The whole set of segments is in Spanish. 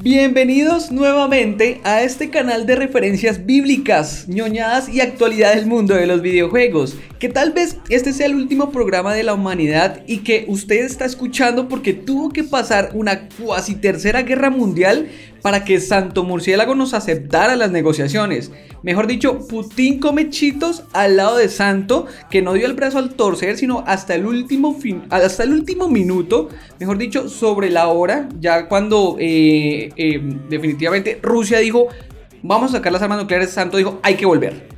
Bienvenidos nuevamente a este canal de referencias bíblicas, ñoñadas y actualidad del mundo de los videojuegos. Que tal vez este sea el último programa de la humanidad y que usted está escuchando porque tuvo que pasar una cuasi tercera guerra mundial para que Santo Murciélago nos aceptara las negociaciones. Mejor dicho, Putin come chitos al lado de Santo, que no dio el brazo al torcer, sino hasta el último, fin, hasta el último minuto, mejor dicho, sobre la hora, ya cuando eh, eh, definitivamente Rusia dijo, vamos a sacar las armas nucleares, Santo dijo, hay que volver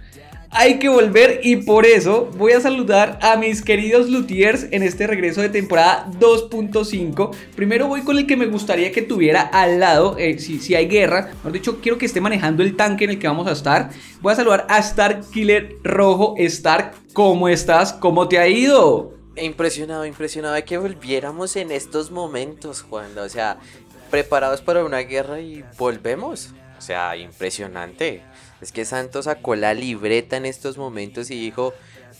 hay que volver y por eso voy a saludar a mis queridos luthiers en este regreso de temporada 2.5. Primero voy con el que me gustaría que tuviera al lado, eh, si, si, hay guerra, mejor dicho, quiero que esté manejando el tanque en el que vamos a estar. Voy a saludar a Stark Killer Rojo. Stark, ¿cómo estás? ¿Cómo te ha ido? Impresionado, impresionado de que volviéramos en estos momentos, Juan. O sea, preparados para una guerra y volvemos. O sea, impresionante. Es que Santos sacó la libreta en estos momentos y dijo,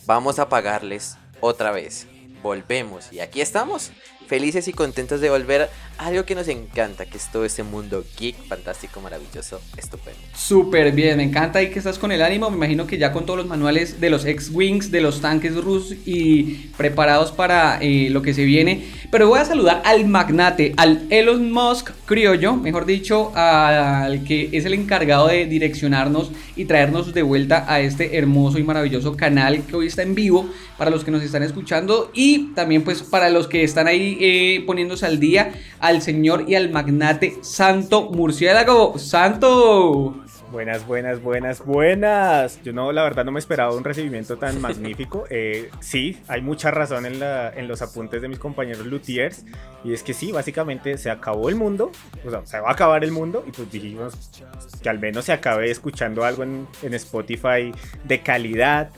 vamos a pagarles otra vez. Volvemos. Y aquí estamos, felices y contentos de volver algo que nos encanta, que es todo este mundo geek, fantástico, maravilloso, estupendo. Súper bien, me encanta y que estás con el ánimo. Me imagino que ya con todos los manuales de los X-Wings, de los tanques rusos y preparados para eh, lo que se viene. Pero voy a saludar al magnate, al Elon Musk criollo, mejor dicho, al que es el encargado de direccionarnos y traernos de vuelta a este hermoso y maravilloso canal que hoy está en vivo para los que nos están escuchando y también pues para los que están ahí eh, poniéndose al día, al señor y al magnate Santo Murciélago. Santo. Buenas, buenas, buenas, buenas. Yo no, la verdad no me esperaba un recibimiento tan magnífico. Eh, sí, hay mucha razón en, la, en, los apuntes de mis compañeros luthiers. Y es que sí, básicamente se acabó el mundo. O sea, se va a acabar el mundo. Y pues dijimos que al menos se acabe escuchando algo en, en Spotify de calidad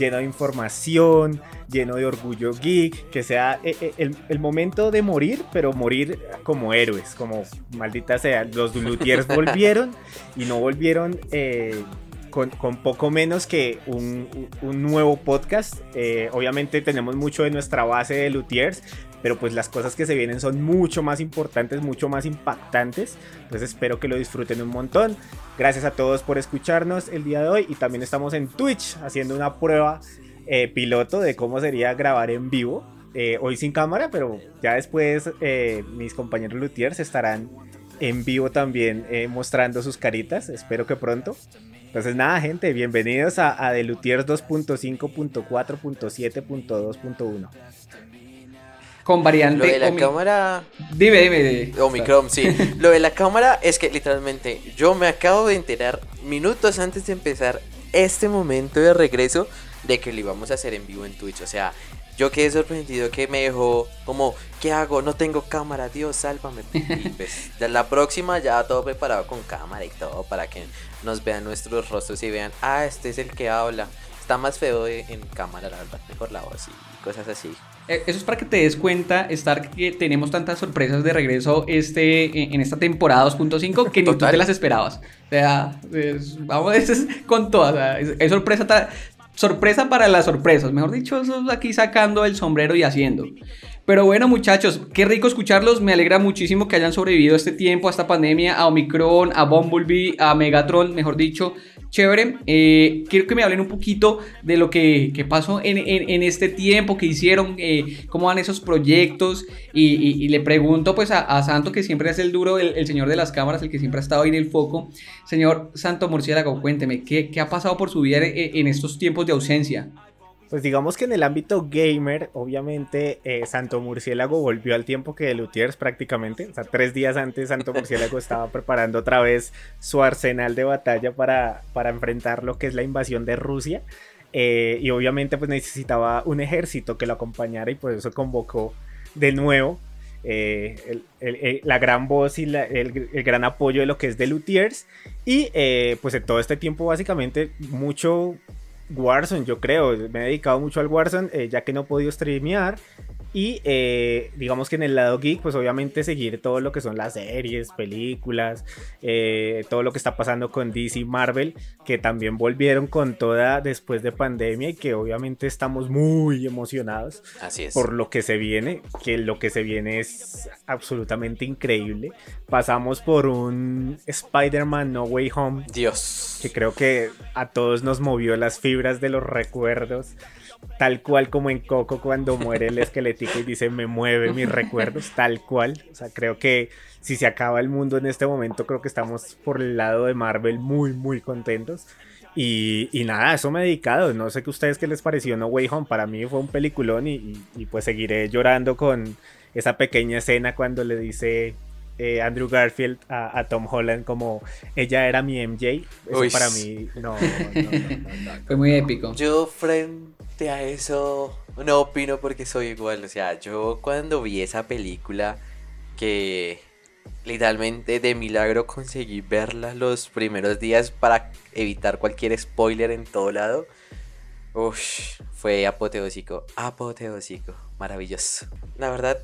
lleno de información, lleno de orgullo geek, que sea el, el, momento de morir, pero morir como héroes, como maldita sea, los luthiers volvieron y no volvieron eh, con, con, poco menos que un, un nuevo podcast. Eh, obviamente tenemos mucho de nuestra base de luthiers, pero pues las cosas que se vienen son mucho más importantes, mucho más impactantes. Entonces espero que lo disfruten un montón. Gracias a todos por escucharnos el día de hoy y también estamos en Twitch haciendo una prueba eh, piloto de cómo sería grabar en vivo. Eh, hoy sin cámara, pero ya después eh, mis compañeros luthiers estarán en vivo también eh, mostrando sus caritas. Espero que pronto. Entonces nada, gente, bienvenidos a, a The Luthiers 2.5.4.7.2.1 con variante. Lo de la cámara. Dime, dime, dime. Omicron, sí. Lo de la cámara es que literalmente yo me acabo de enterar minutos antes de empezar este momento de regreso de que lo íbamos a hacer en vivo en Twitch. O sea, yo quedé sorprendido que me dejó como, ¿qué hago? No tengo cámara, Dios, sálvame. Y pues, la próxima ya todo preparado con cámara y todo para que nos vean nuestros rostros y vean, ah, este es el que habla. Está más feo en cámara, la verdad, mejor la voz y cosas así. Eso es para que te des cuenta, Star, que tenemos tantas sorpresas de regreso este, en esta temporada 2.5 que ni tú te las esperabas. O sea, es, vamos es, con todas. es, es, sorpresa, sorpresa para las sorpresas. Mejor dicho, eso aquí sacando el sombrero y haciendo. Pero bueno, muchachos, qué rico escucharlos. Me alegra muchísimo que hayan sobrevivido este tiempo, a esta pandemia, a Omicron, a Bumblebee, a Megatron, mejor dicho. Chévere. Eh, quiero que me hablen un poquito de lo que, pasó en, este tiempo, que hicieron, eh, cómo van esos proyectos. Y, le pregunto pues a, a, Santo, que siempre es el duro, el, señor de las cámaras, el que siempre ha estado ahí en el foco. Señor Santo Murciélago, cuénteme, ¿qué, ha pasado por su vida en estos tiempos de ausencia? Pues digamos que en el ámbito gamer, obviamente eh, Santo Murciélago volvió al tiempo que de Lutiers prácticamente. O sea, tres días antes Santo Murciélago estaba preparando otra vez su arsenal de batalla para, para enfrentar lo que es la invasión de Rusia. Eh, y obviamente pues necesitaba un ejército que lo acompañara y por eso convocó de nuevo eh, el, el, el, la gran voz y la, el, gran apoyo de lo que es de Lutiers. Y eh, pues en todo este tiempo básicamente mucho Warzone, yo creo. Me he dedicado mucho al Warzone, eh, ya que no he podido streamear. Y eh, digamos que en el lado geek, pues obviamente seguir todo lo que son las series, películas, eh, todo lo que está pasando con DC y Marvel, que también volvieron con toda después de pandemia y que obviamente estamos muy emocionados Así es. por lo que se viene, que lo que se viene es absolutamente increíble. Pasamos por un Spider-Man No Way Home, Dios. que creo que a todos nos movió las fibras de los recuerdos. Tal cual como en Coco cuando muere el esquelético y dice me mueve mis recuerdos, tal cual. O sea, creo que si se acaba el mundo en este momento, creo que estamos por el lado de Marvel muy, muy contentos. Y, y nada, eso me he dedicado. No sé qué ustedes qué les pareció No Way Home. Para mí fue un peliculón y, y- y pues seguiré llorando con esa pequeña escena cuando le dice eh, Andrew Garfield a, a Tom Holland como ella era mi MJ. Eso Uy. para mí, no, no, no, no, no. Fue muy épico. Yo frente a eso no opino porque soy igual. O sea, yo cuando vi esa película que literalmente de milagro conseguí verla los primeros días para evitar cualquier spoiler en todo lado. Fue apoteósico, apoteósico, maravilloso. La verdad,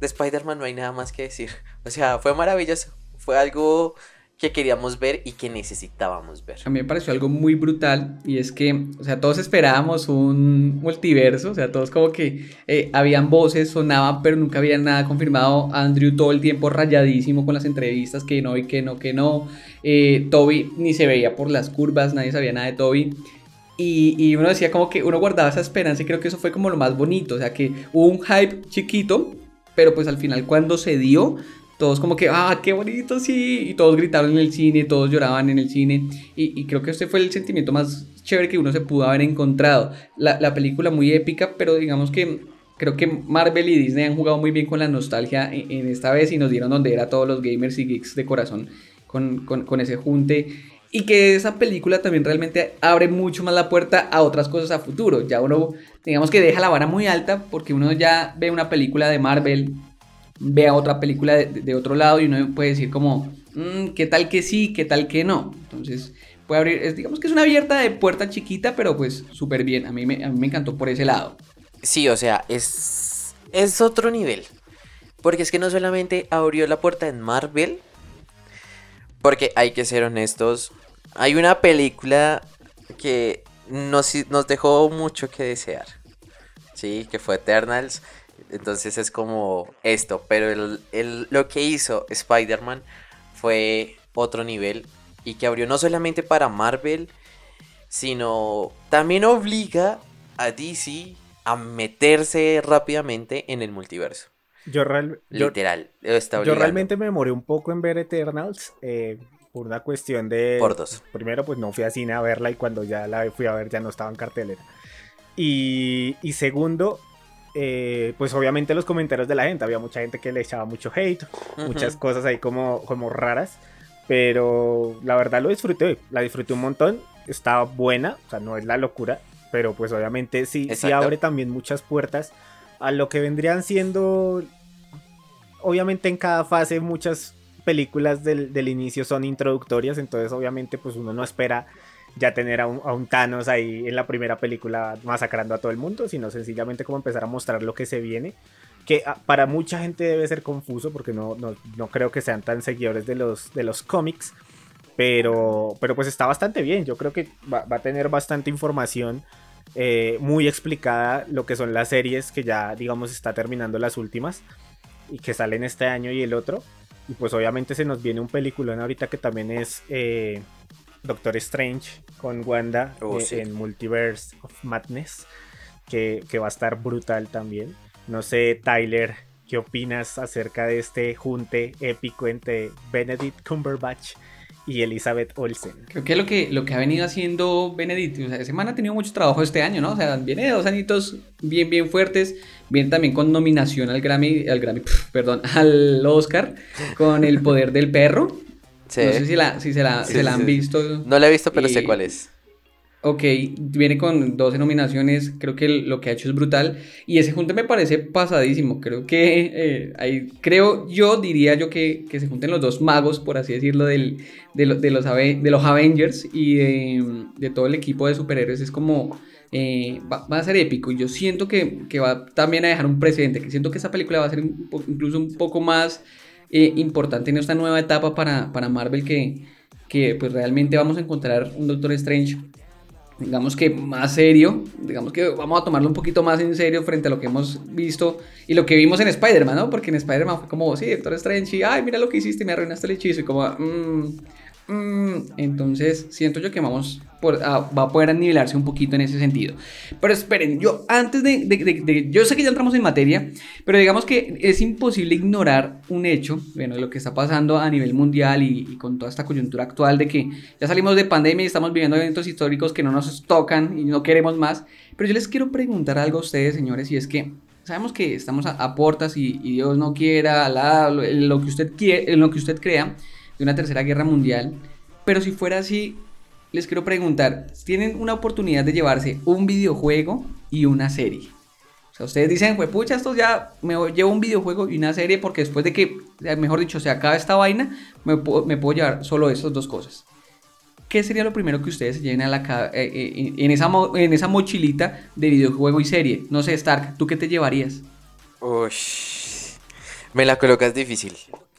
de Spider-Man no hay nada más que decir. O sea, fue maravilloso. Fue algo que queríamos ver y que necesitábamos ver. A mí me pareció algo muy brutal y es que, o sea, todos esperábamos un multiverso, o sea, todos como que eh, habían voces, sonaban, pero nunca había nada confirmado. Andrew todo el tiempo rayadísimo con las entrevistas, que no y que no, que no. Eh, Toby ni se veía por las curvas, nadie sabía nada de Toby. Y, y uno decía como que uno guardaba esa esperanza y creo que eso fue como lo más bonito, o sea, que hubo un hype chiquito, pero pues al final cuando se dio, todos como que, ah, qué bonito, sí, y todos gritaron en el cine, todos lloraban en el cine, y, y creo que este fue el sentimiento más chévere que uno se pudo haber encontrado. La, la película muy épica, pero digamos que creo que Marvel y Disney han jugado muy bien con la nostalgia en, en esta vez y nos dieron donde era todos los gamers y geeks de corazón con, con, con ese junte. Y que esa película también realmente abre mucho más la puerta a otras cosas a futuro. Ya uno, digamos que deja la vara muy alta porque uno ya ve una película de Marvel, ve a otra película de, otro lado y uno puede decir como, "Mm, ¿qué tal que sí? ¿Qué tal que no? Entonces puede abrir, digamos que es una abierta de puerta chiquita, pero pues súper bien. A mí, me, a mí me encantó por ese lado. Sí, o sea, es, es otro nivel. Porque es que no solamente abrió la puerta en Marvel, porque hay que ser honestos, hay una película que nos, nos dejó mucho que desear. Sí, que fue Eternals. Entonces es como esto, pero el, el- lo que hizo Spider-Man fue otro nivel y que abrió no solamente para Marvel, sino también obliga a DC a meterse rápidamente en el multiverso. Yo, real- Literal. yo realmente me demoré un poco en ver Eternals eh, por una cuestión de... Por dos. Primero, pues no fui a cine a verla y cuando ya la fui a ver ya no estaba en cartelera. Y, y segundo, eh, pues obviamente los comentarios de la gente. Había mucha gente que le echaba mucho hate, muchas cosas ahí como, como raras. Pero la verdad lo disfruté, la disfruté un montón. Está buena, o sea, no es la locura. Pero pues obviamente sí, sí abre también muchas puertas a lo que vendrían siendo... Obviamente en cada fase muchas películas del, del inicio son introductorias, entonces obviamente pues uno no espera ya tener a un, a Thanos ahí en la primera película masacrando a todo el mundo, sino sencillamente como empezar a mostrar lo que se viene, que ah, para mucha gente debe ser confuso porque no, no, no creo que sean tan seguidores de los, de los cómics, pero, pero pues está bastante bien, yo creo que va, va a tener bastante información. eh, muy explicada lo que son las series que ya digamos está terminando las últimas y que salen este año y el otro y pues obviamente se nos viene un peliculón ahorita que también es eh, Doctor Strange con Wanda Oh, eh, sí. en Multiverse of Madness, que, que va a estar brutal también. No sé, Tyler, ¿qué opinas acerca de este junte épico entre Benedict Cumberbatch y Elizabeth Olsen? Creo que lo que, lo que ha venido haciendo Benedict, o sea, ese man ha tenido mucho trabajo este año, ¿no? O sea, viene de dos añitos bien, bien fuertes, bien también con nominación al Grammy, al Grammy, perdón, al Oscar, con El Poder del Perro. Sí. No sé si, la, si se la, Sí, se la han sí. visto. No la he visto, pero sé cuál es. Ok, viene con 12 nominaciones, creo que lo que ha hecho es brutal y ese junte me parece pasadísimo, creo que eh, ahí, creo yo, diría yo que, que se junten los dos magos, por así decirlo, del, de, lo- de los, Ave- de los Avengers y de, de todo el equipo de superhéroes, es como eh, va, va a ser épico. Y yo siento que, que va también a dejar un precedente, que siento que esa película va a ser un po- incluso un poco más eh, importante en esta nueva etapa para, para Marvel, que, que pues realmente vamos a encontrar un Doctor Strange digamos que más serio, digamos que vamos a tomarlo un poquito más en serio frente a lo que hemos visto y lo que vimos en Spider-Man, ¿no? Porque en Spider-Man fue como, sí, Doctor Strange, y, ay, mira lo que hiciste, me arruinaste el hechizo, y como, mmm. Entonces siento yo que vamos por, a- va a poder nivelarse un poquito en ese sentido. Pero esperen, yo antes de, de- de- de- yo sé que ya entramos en materia, pero digamos que es imposible ignorar un hecho, bueno, lo que está pasando a nivel mundial y, y con toda esta coyuntura actual de que ya salimos de pandemia y estamos viviendo eventos históricos que no nos tocan y no queremos más. Pero yo les quiero preguntar algo a ustedes, señores, y es que sabemos que estamos a, a portas y, y Dios no quiera, Alá, lo, lo que usted quiere, lo que usted crea, de una tercera guerra mundial. Pero si fuera así, les quiero preguntar, tienen una oportunidad de llevarse un videojuego y una serie. O sea, ustedes dicen, pues pucha, esto ya me llevo un videojuego y una serie porque después de que, mejor dicho, se acabe esta vaina, me, puedo- llevar solo esas dos cosas. ¿Qué sería lo primero que ustedes se lleven eh, eh, en, esa en mochilita de videojuego y serie? No sé, Stark, ¿tú qué te llevarías? Ush, me la colocas difícil.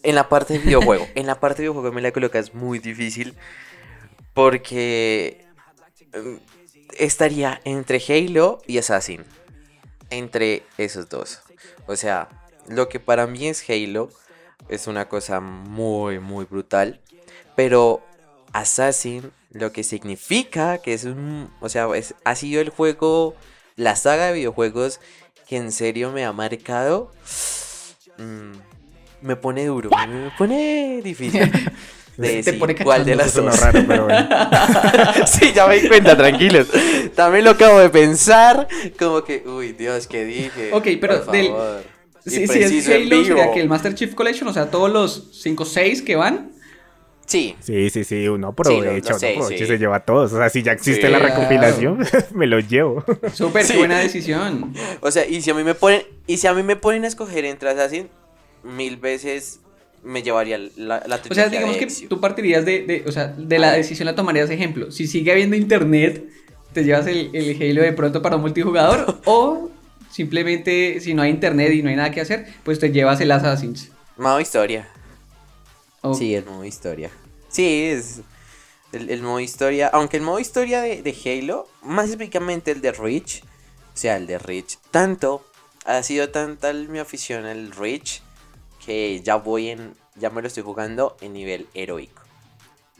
En la parte de videojuego, en la parte de videojuego me la colocas muy difícil porque mm, estaría entre Halo y Assassin. Entre esos dos. O sea, lo que para mí es Halo es una cosa muy, muy brutal. Pero Assassin, lo que significa que es un. O sea, es- ha sido el juego, la saga de videojuegos que en serio me ha marcado. mm, me pone duro, me, me pone difícil. De Te pone cuál de las dos. raro, pero bueno. sí, ya me di cuenta, tranquilos. También lo acabo de pensar. Como que, uy, Dios, ¿qué dije? Ok, pero Por del- favor. Sí, sí, es que el Master Chief Collection, o sea, todos los 5 o 6 que van. Sí, Sí, sí, sí, uno Sí, aprovecha, sé, uno aprovecha y sí. se lleva a todos. O sea, si ya existe Sí, la claro. recopilación, me lo llevo. Súper, Sí. buena decisión. o sea, y si a mí me ponen, y si a mí me ponen a escoger entre Assassin, mil veces me llevaría la, la O sea, digamos de que tú partirías de, de- o sea, de la Ay. decisión la tomarías ejemplo. Si sigue habiendo internet, te llevas el, el Halo de pronto para un multijugador o simplemente si no hay internet y no hay nada que hacer, pues te llevas el Assassin's. Modo historia. Sí, el modo historia. Sí, es el, el modo historia. Aunque el modo historia de, de Halo, más específicamente el de Reach, o sea, el de Reach, tanto, ha sido tanta mi afición al Reach que ya voy en, ya me lo estoy jugando en nivel heroico.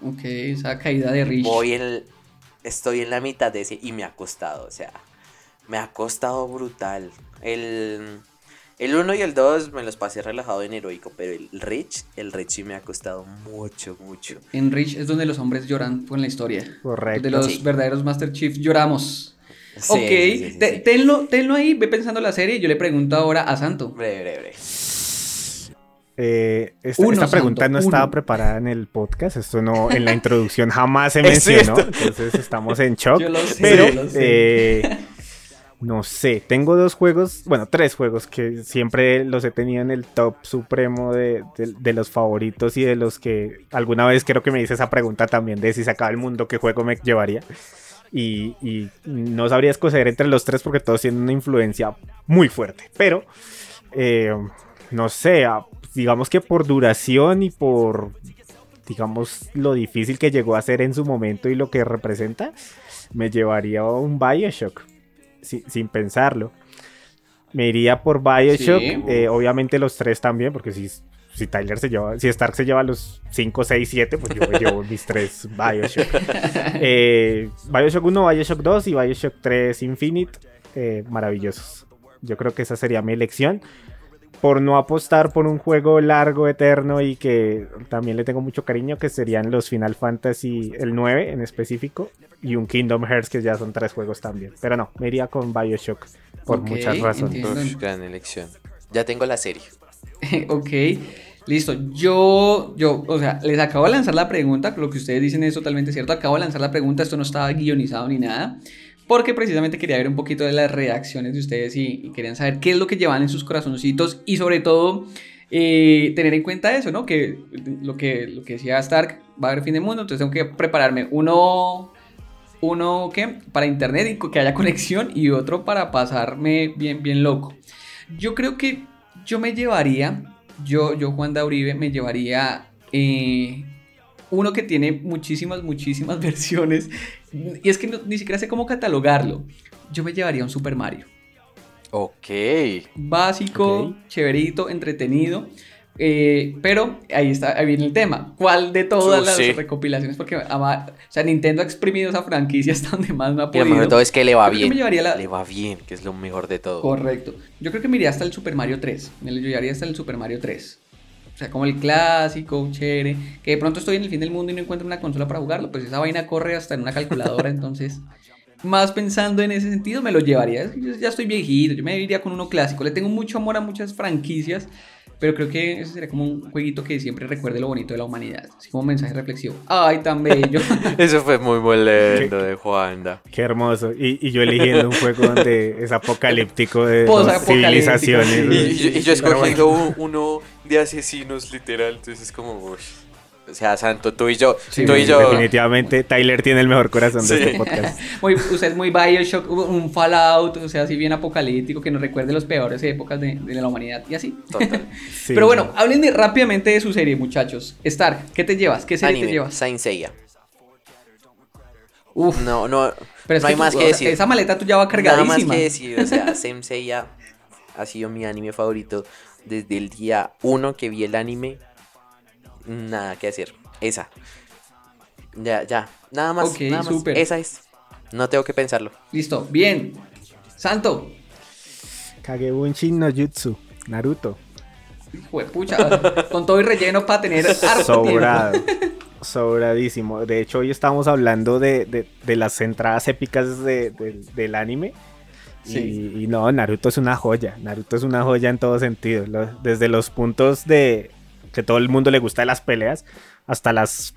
Ok, esa caída de Rich. Voy en, el- estoy en la mitad de ese y me ha costado, o sea, me ha costado brutal. El, el 1 y el 2 me los pasé relajado en heroico, pero el Reach, el Reach sí me ha costado mucho, mucho. En Rich es donde los hombres lloran con la historia. Correcto. De los Sí. verdaderos Master Chief lloramos. Sí, ok, sí. Tenlo, tenlo ahí, ve pensando la serie y yo le pregunto ahora a Santo. Breve, breve, breve. Eh, esta, Uno, esta pregunta Santo, no estaba uno. preparada en el podcast. Esto no, en la introducción jamás se mencionó. Entonces estamos en shock. Yo lo sé, pero, yo lo sé. eh, no sé. Tengo dos juegos, bueno, tres juegos que siempre los he tenido en el top supremo de, de- de los favoritos y de los que alguna vez creo que me hice esa pregunta también de si se acaba el mundo, qué juego me llevaría. Y, y no sabría escoger entre los tres porque todos tienen una influencia muy fuerte. Pero, eh, no sé, digamos que por duración y por, digamos, lo difícil que llegó a ser en su momento y lo que representa, me llevaría a un Bioshock, si- sin pensarlo. Me iría por Bioshock, Sí. eh, obviamente los tres también, porque si, si Tyler se lleva, si Stark se lleva los 5, 6, 7, pues yo me llevo mis tres Bioshock. Eh, Bioshock 1, Bioshock 2 y Bioshock 3 Infinite, eh, maravillosos. Yo creo que esa sería mi elección. Por no apostar por un juego largo, eterno y que también le tengo mucho cariño, que serían los Final Fantasy, el 9 en específico, y un Kingdom Hearts, que ya son tres juegos también. Pero no, me iría con Bioshock por muchas razones. Uf, gran elección. Ya tengo la serie. ok, listo. Yo, yo, o sea, les acabo de lanzar la pregunta. Lo que ustedes dicen es totalmente cierto. Acabo de lanzar la pregunta. Esto no estaba guionizado ni nada. Porque precisamente quería ver un poquito de las reacciones de ustedes y, querían saber qué es lo que llevan en sus corazoncitos. Y sobre todo, eh, tener en cuenta eso, ¿no? Que lo que, lo que decía Stark, va a haber fin de mundo. Entonces tengo que prepararme uno uno que para internet y que haya conexión y otro para pasarme bien, bien loco. Yo creo que yo me llevaría, yo, yo Juan Dauribe, me llevaría eh, uno que tiene muchísimas, muchísimas versiones. Y es que no- ni siquiera sé cómo catalogarlo. Yo me llevaría un Super Mario. Ok. Básico, chéverito, entretenido. eh, pero ahí está, ahí viene el tema. ¿Cuál de todas las sí. recopilaciones? Porque ama- o sea, Nintendo ha exprimido esa franquicia hasta donde más me ha Y lo podido. mejor de todo es que le va Creo que me bien. llevaría la- Le va bien, que es lo mejor de todo. Correcto. Yo creo que me iría hasta el Super Mario 3. Me lo llevaría hasta el Super Mario 3. O sea, como el clásico, chévere. Que de pronto estoy en el fin del mundo y no encuentro una consola para jugarlo. Pues esa vaina corre hasta en una calculadora. entonces, más pensando en ese sentido, me lo llevaría. Yo ya estoy viejito. Yo me iría con uno clásico. Le tengo mucho amor a muchas franquicias. Pero creo que ese sería como un jueguito que siempre recuerde lo bonito de la humanidad. Así como un mensaje reflexivo. Ay, tan bello. Eso fue muy molendo de Juanda. Qué hermoso. Y, y yo eligiendo un juego donde es apocalíptico de dos Posapocalíptico, civilizaciones. Y, y yo, y yo Pero bueno. escogiendo un- uno de asesinos, literal. Entonces es como, uy. O sea, Santo, tú y yo. Sí, tú y yo. Definitivamente Tyler tiene el mejor corazón de Sí. este podcast. Muy, usted es muy Bioshock, un Fallout, o sea, así bien apocalíptico, que nos recuerde las peores épocas de, de la humanidad y así. Total. Sí, Pero bueno, sí. hablen de- rápidamente de su serie, muchachos. Stark, ¿qué te llevas? ¿Qué serie Anime, te llevas? Saint Seiya. Uf, No, no. pero es no que hay tú- más o que sea, decir. Esa maleta tuya va Nada cargadísima. más que decir. O sea, Saint Seiya ha sido mi anime favorito desde el día uno que vi el anime. Nada que decir. Esa. Ya, ya. Nada más. Ok, nada más. Esa es. No tengo que pensarlo. Listo, bien. Santo, Kagebunshin no Jutsu. Naruto. hijo de pucha, con todo y relleno para tener harto Sobrado. tiempo. Sobradísimo. De hecho, hoy estamos hablando de, de- de las entradas épicas de- de- del anime. Sí. Y, y no, Naruto es una joya. Naruto es una joya en todo sentido. Lo- desde los puntos de que todo el mundo le gusta de las peleas hasta las,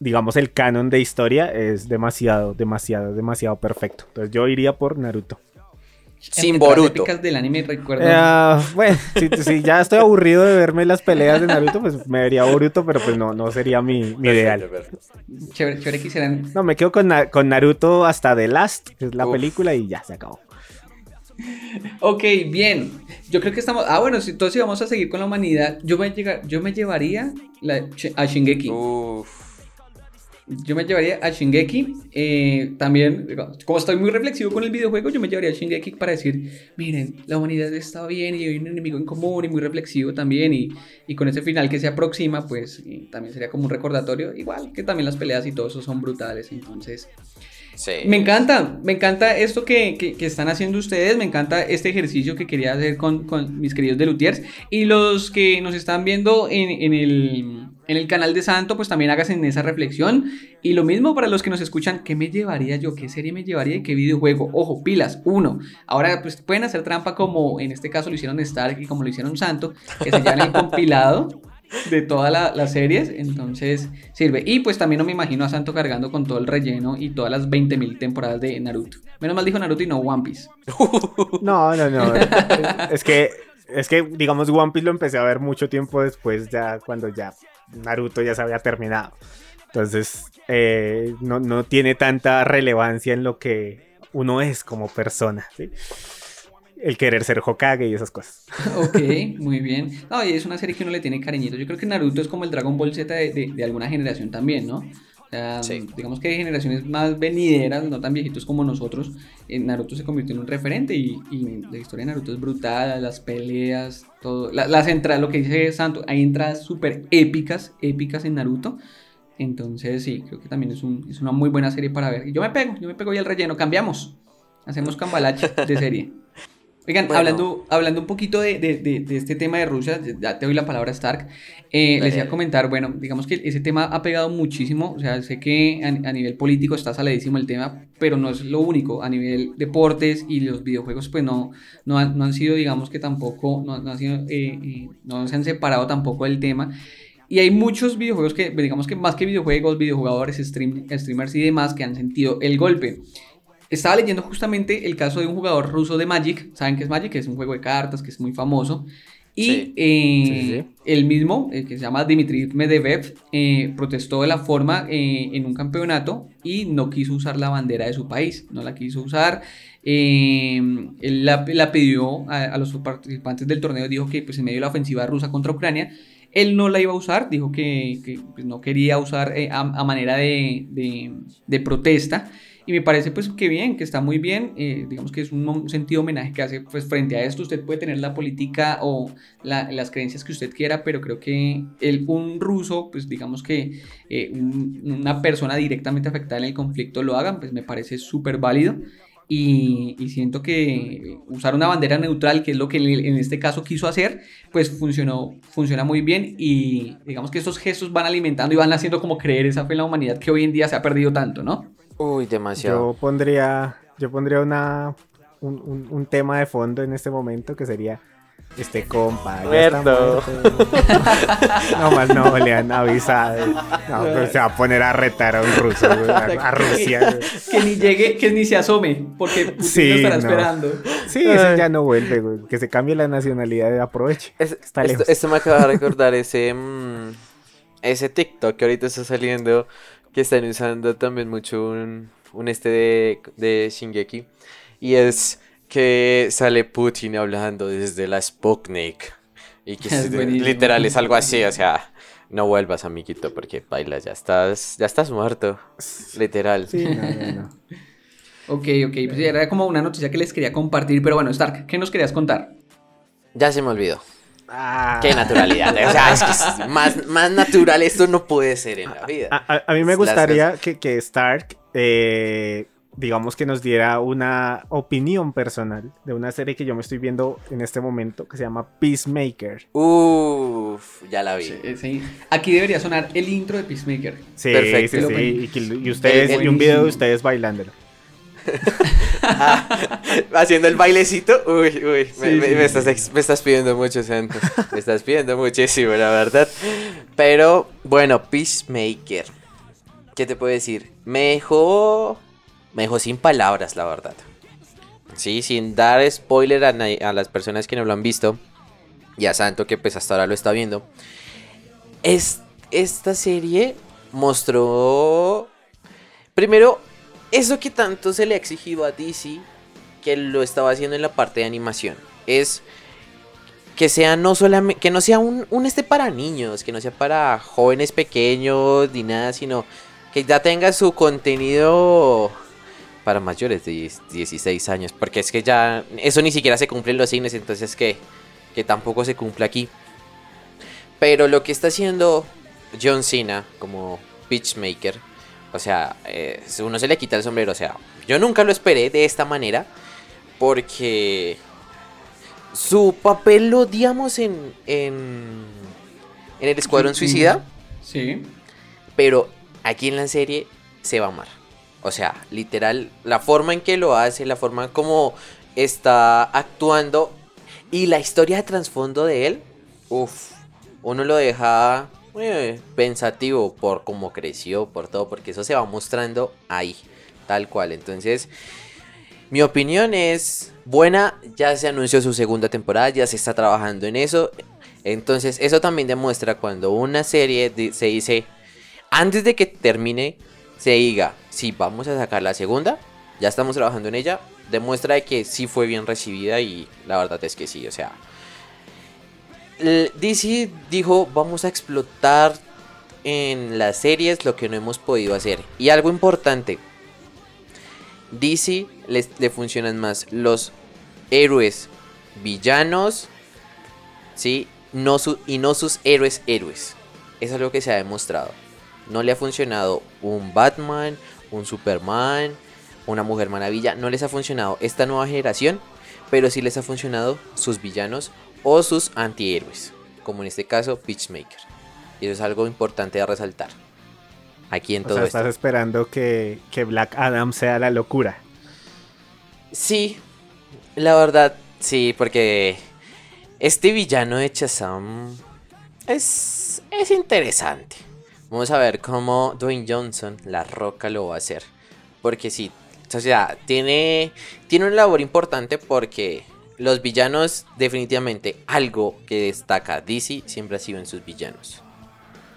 digamos, el canon de historia es demasiado, demasiado, demasiado perfecto. Entonces yo iría por Naruto. Sin Boruto. del anime, recuerdo. Eh, bueno, si, si ya estoy aburrido de verme las peleas de Naruto, pues me vería Boruto, pero pues no, no sería mi, mi ideal. Chévere, chévere que hicieran No, me quedo con, con Naruto hasta The Last, que es la Uf. película, y ya se acabó. Ok, bien. Yo creo que estamos. Ah, bueno, si entonces si vamos a seguir con la humanidad, yo me, llega- yo me llevaría la- a Shingeki. Uf. Yo me llevaría a Shingeki. eh, también, como estoy muy reflexivo con el videojuego, yo me llevaría a Shingeki para decir: Miren, la humanidad está bien y hay un enemigo en común y muy reflexivo también. Y, y con ese final que se aproxima, pues también sería como un recordatorio. Igual que también las peleas y todo eso son brutales. Entonces, Me encanta, me encanta esto que, que- están haciendo ustedes, me encanta este ejercicio que quería hacer con, con mis queridos de Lutiers. Y los que nos están viendo en, en el, en el canal de Santo, pues también háganse en esa reflexión. Y lo mismo para los que nos escuchan, ¿qué me llevaría yo? ¿Qué serie me llevaría y qué videojuego? Ojo, pilas, uno, ahora pues pueden hacer trampa como en este caso lo hicieron Stark y como lo hicieron Santo, que se llevan el compilado de todas la- las series, entonces sirve. Y pues también no me imagino a Santo cargando con todo el relleno y todas las 20.000 temporadas de Naruto. Menos mal dijo Naruto y no One Piece. No, no, no. es que, es que, digamos, One Piece lo empecé a ver mucho tiempo después, ya cuando ya Naruto ya se había terminado. Entonces, eh, no, no tiene tanta relevancia en lo que uno es como persona. ¿sí? El querer ser Hokage y esas cosas. Ok, muy bien. No, y es una serie que uno le tiene cariñito. Yo creo que Naruto es como el Dragon Ball Z de, de- de alguna generación también, ¿no? O sea, Sí. digamos que de generaciones más venideras, no tan viejitos como nosotros, eh, Naruto se convirtió en un referente y, y la historia de Naruto es brutal, las peleas, todo. La- las entradas, lo que dice Santo, hay entradas súper épicas, épicas en Naruto. Entonces, sí, creo que también es, un- es una muy buena serie para ver. Y yo me pego, yo me pego y al relleno, cambiamos. Hacemos cambalache de serie. Oigan, Bueno. hablando, hablando un poquito de, de- de- de este tema de Rusia, ya te doy la palabra Stark, eh, les iba a comentar, bueno, digamos que ese tema ha pegado muchísimo, o sea, sé que a, a nivel político está saladísimo el tema, pero no es lo único, a nivel deportes y los videojuegos pues no, no, han, no han sido, digamos que tampoco, no, no han sido, eh, eh, no se han separado tampoco del tema. Y hay muchos videojuegos que, digamos que más que videojuegos, videojugadores, stream- streamers y demás que han sentido el golpe. Estaba leyendo justamente el caso de un jugador ruso de Magic. ¿Saben qué es Magic? Es un juego de cartas que es muy famoso. Y Sí. eh, Sí, sí, él mismo, eh, que se llama Dmitry Medvedev, eh, protestó de la forma eh, en un campeonato y no quiso usar la bandera de su país, no la quiso usar. Eh, él la, la pidió a, a los participantes del torneo, dijo que pues, en medio de la ofensiva rusa contra Ucrania, él no la iba a usar, dijo que, que, pues, no quería usar eh, a, a manera de, de- de protesta. Y me parece pues que bien, que está muy bien, eh, digamos que es un, sentido homenaje que hace pues frente a esto, usted puede tener la política o la- las creencias que usted quiera, pero creo que el, un ruso, pues digamos que eh, un- una persona directamente afectada en el conflicto lo hagan, pues me parece súper válido. Y, y siento que usar una bandera neutral, que es lo que en este caso quiso hacer, pues funcionó, funciona muy bien y digamos que estos gestos van alimentando y van haciendo como creer esa fe en la humanidad que hoy en día se ha perdido tanto, ¿no? Uy, demasiado. Yo pondría, yo pondría una, un, un- un tema de fondo en este momento que sería este compa. ya está Muerto. no más no le han avisado. No, pues se va a poner a retar a un ruso, güey, a, a Rusia. que ni llegue, que ni se asome, porque Putin Sí, lo estará no. esperando. Sí, ese ya no vuelve, güey. Que se cambie la nacionalidad y aproveche. Es- Está esto, lejos. esto me acaba de recordar ese, mm, ese TikTok que ahorita está saliendo, que están usando también mucho un, un este de, de Shingeki. Y es que sale Putin hablando desde la Sputnik. Y que Es literal es algo así, o sea, no vuelvas, amiguito, porque baila, ya estás, ya estás muerto. Literal. Sí, no, no, no. Ok, ok, pues era como una noticia que les quería compartir, pero bueno, Stark, ¿qué nos querías contar? Ya se me olvidó. Ah. Qué naturalidad. O sea, es que es más, más natural esto no puede ser en la vida. A, a- a mí me gustaría que, que Stark, eh, digamos que nos diera una opinión personal de una serie que yo me estoy viendo en este momento que se llama Peacemaker. Uff, ya la vi. Sí, sí. Aquí debería sonar el intro de Peacemaker. Sí, Perfecto. sí, sí. Y, que- y ustedes, El- el- y un video de ustedes bailándolo. Haciendo el bailecito. Uy, uy. me, Sí, me- sí, me estás, me estás pidiendo mucho, Santo. Me estás pidiendo muchísimo, la verdad. Pero, bueno, Peacemaker. ¿Qué te puedo decir? Me dejó. Me dejó sin palabras, la verdad. Sí, sin dar spoiler a, las personas que no lo han visto. Y a Santo, que pues hasta ahora lo está viendo. Es, esta serie mostró. Primero, eso que tanto se le ha exigido a DC, que lo estaba haciendo en la parte de animación, es que sea no solamente, que no sea un, un este para niños, que no sea para jóvenes pequeños ni nada, sino que ya tenga su contenido para mayores de 10 16 años, porque es que ya eso ni siquiera se cumple en los cines, entonces que, que tampoco se cumple aquí. Pero lo que está haciendo John Cena como pitchmaker, o sea, eh, uno se le quita el sombrero, o sea, yo nunca lo esperé de esta manera, porque su papel lo odiamos en, en, en el Escuadrón Sí. Suicida, Sí. pero aquí en la serie se va a amar. O sea, literal, la forma en que lo hace, la forma como está actuando y la historia de trasfondo de él, uff, uno lo deja eh, pensativo por cómo creció, por todo, porque eso se va mostrando ahí, tal cual. Entonces, mi opinión es buena, ya se anunció su segunda temporada, ya se está trabajando en eso. Entonces, eso también demuestra cuando una serie se dice, antes de que termine, se diga, si vamos a sacar la segunda, ya estamos trabajando en ella, demuestra de que sí fue bien recibida y la verdad es que sí, o sea, DC dijo, vamos a explotar en las series lo que no hemos podido hacer. Y algo importante, DC les, le funcionan más los héroes villanos, ¿sí? No su- y no sus héroes héroes. Es algo que se ha demostrado. No le ha funcionado un Batman, un Superman, una Mujer Maravilla. No les ha funcionado esta nueva generación, pero sí les ha funcionado sus villanos o sus antihéroes. Como en este caso, Peacemaker. Y eso es algo importante de resaltar. Aquí en O todo sea, esto. estás esperando que, que Black Adam sea la locura. Sí, la verdad, sí, porque este villano de Shazam es, es interesante. Vamos a ver cómo Dwayne Johnson, la roca, lo va a hacer. Porque sí, o sea, tiene, tiene una labor importante porque los villanos, definitivamente, algo que destaca DC siempre ha sido en sus villanos.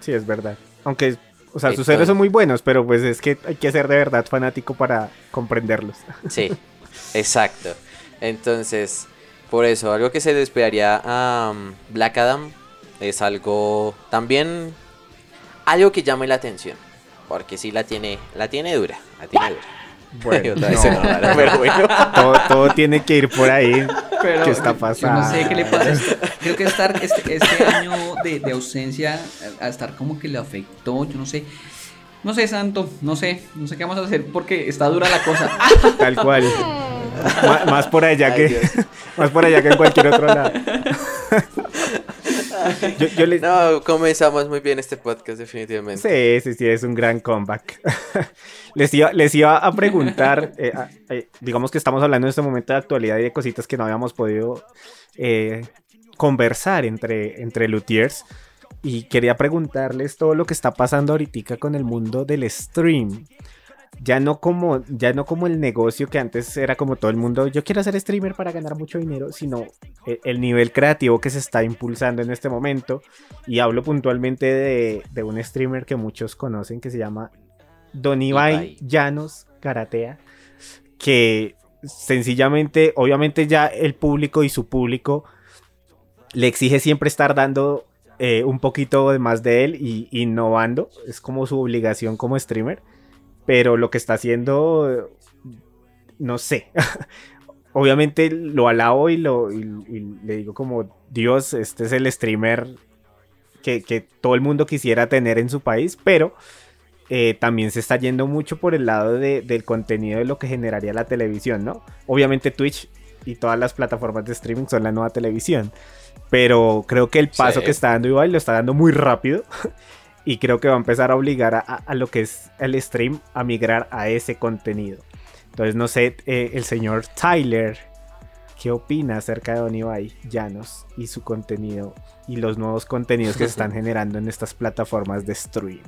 Sí, es verdad. Aunque, o sea, sus héroes son muy buenos, pero pues es que hay que ser de verdad fanático para comprenderlos. Sí, exacto. Entonces, por eso, algo que se le esperaría a um, Black Adam es algo también algo que llame la atención. Porque sí la tiene, la tiene dura, la tiene dura. Bueno, no, pero bueno. todo, todo tiene que ir por ahí. Pero ¿Qué está Yo pasando? no sé qué le pasa. Creo que estar este, este año de, de ausencia a, estar como que le afectó, yo no sé. No sé, Santo, no sé, no sé qué vamos a hacer porque está dura la cosa. Tal cual. Má- más por allá Ay, que Dios. más por allá que en cualquier otro lado. Yo, yo les, No, comenzamos muy bien este podcast, definitivamente. Sí, sí, sí, es un gran comeback. les, iba, les iba a preguntar, eh, eh, digamos que estamos hablando en este momento de actualidad y de cositas que no habíamos podido eh, conversar entre, entre luthiers. Y quería preguntarles todo lo que está pasando ahorita con el mundo del stream. Ya no, como, ya no como el negocio que antes era como todo el mundo, yo quiero ser streamer para ganar mucho dinero, sino eh, el nivel creativo que se está impulsando en este momento. Y hablo puntualmente de, de un streamer que muchos conocen que se llama Don Ibai, Ibai. Llanos Karatea. Que sencillamente, obviamente ya el público y su público le exige siempre estar dando eh, un poquito de más de él y innovando. Es como su obligación como streamer. Pero lo que está haciendo, no sé. Obviamente lo alabo y, lo, y- y le digo como, Dios, este es el streamer que, que todo el mundo quisiera tener en su país, pero eh, también se está yendo mucho por el lado de- del contenido de lo que generaría la televisión, ¿no? Obviamente Twitch y todas las plataformas de streaming son la nueva televisión, pero creo que el paso Sí. que está dando Ibai lo está dando muy rápido. Y creo que va a empezar a obligar a, lo que es el stream a migrar a ese contenido. Entonces, no sé, eh, el señor Tyler, ¿qué opina acerca de Don Ibai Llanos y su contenido y los nuevos contenidos que se están generando en estas plataformas de stream?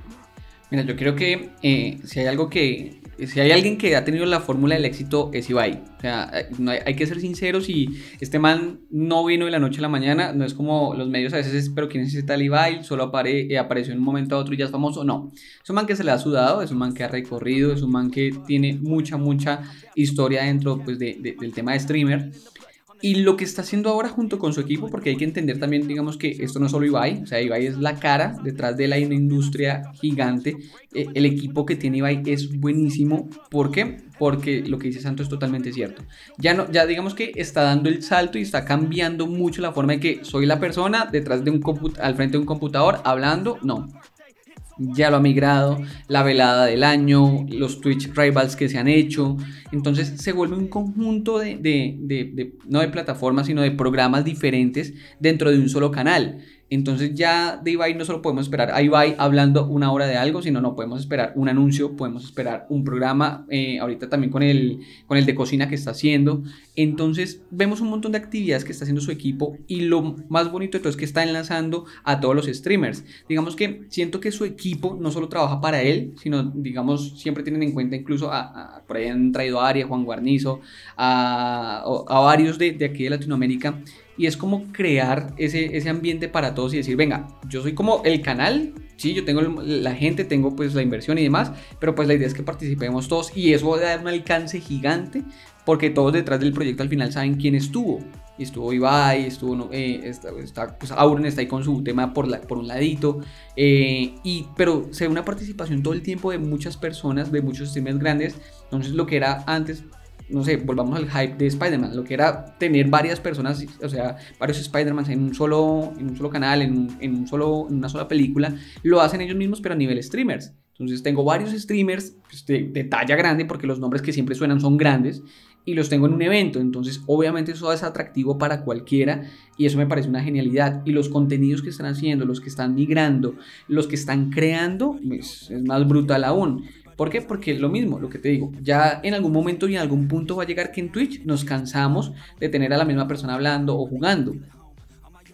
Mira, yo creo que eh, si hay algo que, si hay alguien que ha tenido la fórmula del éxito es Ibai. O sea, eh, hay, que ser sinceros y este man no vino de la noche a la mañana, no es como los medios a veces, es, pero ¿quién es tal Ibai? Solo apare- eh, apareció en un momento a otro y ya es famoso. No, es un man que se le ha sudado, es un man que ha recorrido, es un man que tiene mucha, mucha historia dentro pues, de- de- del tema de streamer. Y lo que está haciendo ahora junto con su equipo, porque hay que entender también, digamos que esto no es solo Ibai, o sea, Ibai es la cara, detrás de una industria gigante. Eh, el equipo que tiene Ibai es buenísimo. ¿Por qué? Porque lo que dice Santo es totalmente cierto. Ya no, ya digamos que está dando el salto y está cambiando mucho la forma de que soy la persona detrás de un al frente de un computador hablando. No, ya lo ha migrado, la velada del año, los Twitch Rivals que se han hecho. Entonces se vuelve un conjunto de, de- no de plataformas, sino de programas diferentes dentro de un solo canal. Entonces ya de Ibai no solo podemos esperar a Ibai hablando una hora de algo, sino no podemos esperar un anuncio, podemos esperar un programa, eh, ahorita también con el, con el de cocina que está haciendo. Entonces vemos un montón de actividades que está haciendo su equipo y lo más bonito de todo es que está enlazando a todos los streamers. Digamos que siento que su equipo no solo trabaja para él, sino digamos siempre tienen en cuenta incluso a, a- por ahí han traído a Aria, Juan Guarnizo, a, a varios de, de aquí de Latinoamérica y es como crear ese, ese ambiente para todos y decir, venga, yo soy como el canal, sí, yo tengo la gente, tengo pues la inversión y demás, pero pues la idea es que participemos todos y eso va a dar un alcance gigante porque todos detrás del proyecto al final saben quién estuvo. Estuvo Ibai, estuvo, eh, está, está, pues Auron está ahí con su tema por, la, por un ladito. eh, y, pero se ve una participación todo el tiempo de muchas personas, de muchos streamers grandes. Entonces lo que era antes, no sé, volvamos al hype de Spider-Man, lo que era tener varias personas, o sea, varios Spider-Man en un solo, en un solo canal, en, en un solo, en una sola película, lo hacen ellos mismos, pero a nivel streamers. Entonces tengo varios streamers pues, de, de talla grande, porque los nombres que siempre suenan son grandes, y los tengo en un evento. Entonces, obviamente eso es atractivo para cualquiera y eso me parece una genialidad. Y los contenidos que están haciendo, los que están migrando, los que están creando, pues, es más brutal aún. ¿Por qué? Porque lo mismo, lo que te digo, ya en algún momento y en algún punto va a llegar que en Twitch nos cansamos de tener a la misma persona hablando o jugando.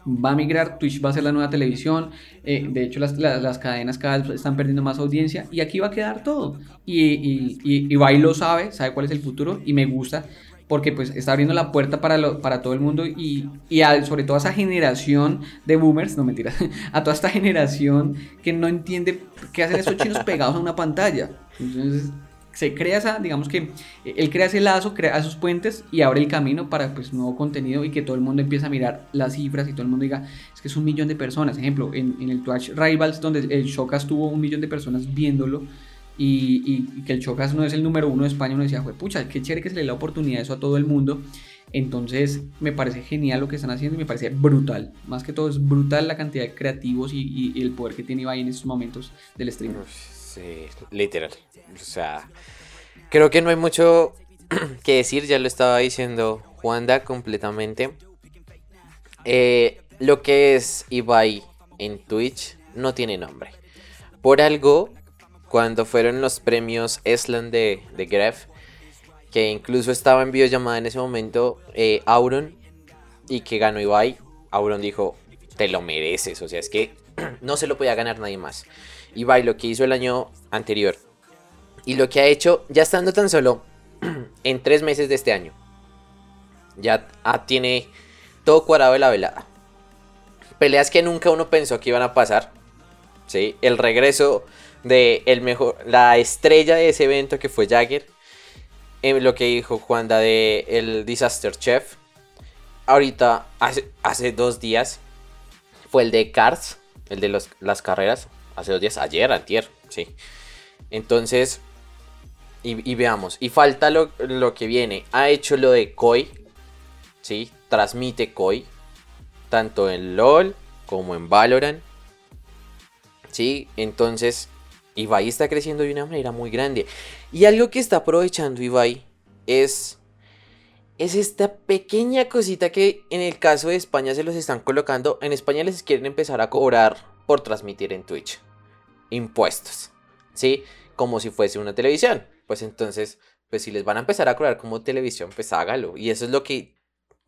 Va a migrar, Twitch va a ser la nueva televisión, eh, de hecho las, las- cadenas cada vez están perdiendo más audiencia y aquí va a quedar todo. Y, y, y Ibai lo sabe, sabe cuál es el futuro y me gusta porque pues está abriendo la puerta para, lo, para todo el mundo y, y sobre todo a esa generación de boomers, no mentira, a toda esta generación que no entiende qué hacen esos chinos pegados a una pantalla. Entonces se crea esa, digamos que él crea ese lazo, crea esos puentes y abre el camino para pues nuevo contenido y que todo el mundo empiece a mirar las cifras y todo el mundo diga, es que es un millón de personas. Ejemplo, en, el Twitch Rivals, donde el Showcast tuvo un millón de personas viéndolo y, que el Chocas no es el número uno de España, uno decía, pucha, qué chévere que se le dé la oportunidad eso a todo el mundo. Entonces me parece genial lo que están haciendo y me parece brutal. Más que todo es brutal la cantidad de creativos y, el poder que tiene Ibai en estos momentos del stream. Literal. O sea, creo que no hay mucho que decir, ya lo estaba diciendo Juanda completamente. Eh, lo que es Ibai en Twitch no tiene nombre. Por algo cuando fueron los premios Eslan de, de Gref, que incluso estaba en videollamada en ese momento, eh, Auron, y que ganó Ibai, Auron dijo, te lo mereces, o sea, es que no se lo podía ganar nadie más. Ibai lo que hizo el año anterior, y lo que ha hecho, ya estando tan solo en tres meses de este año, ya tiene todo cuadrado de la velada. Peleas que nunca uno pensó que iban a pasar. ¿sí? El regreso de el mejor, la estrella de ese evento que fue Jagger. En lo que dijo Juanda de el Disaster Chef. Ahorita, hace, hace dos días, fue el de Cars, el de las carreras. Hace dos días, ayer, antier, sí. Entonces, y, veamos. Y falta lo, lo, que viene. Ha hecho lo de Koi, sí. Transmite Koi, tanto en LOL como en Valorant. Sí, entonces Ibai está creciendo de una manera muy grande. Y algo que está aprovechando Ibai es, es esta pequeña cosita que en el caso de España se los están colocando. En España les quieren empezar a cobrar por transmitir en Twitch. Impuestos. ¿Sí? Como si fuese una televisión. Pues entonces, pues si les van a empezar a cobrar como televisión, pues hágalo. Y eso es lo que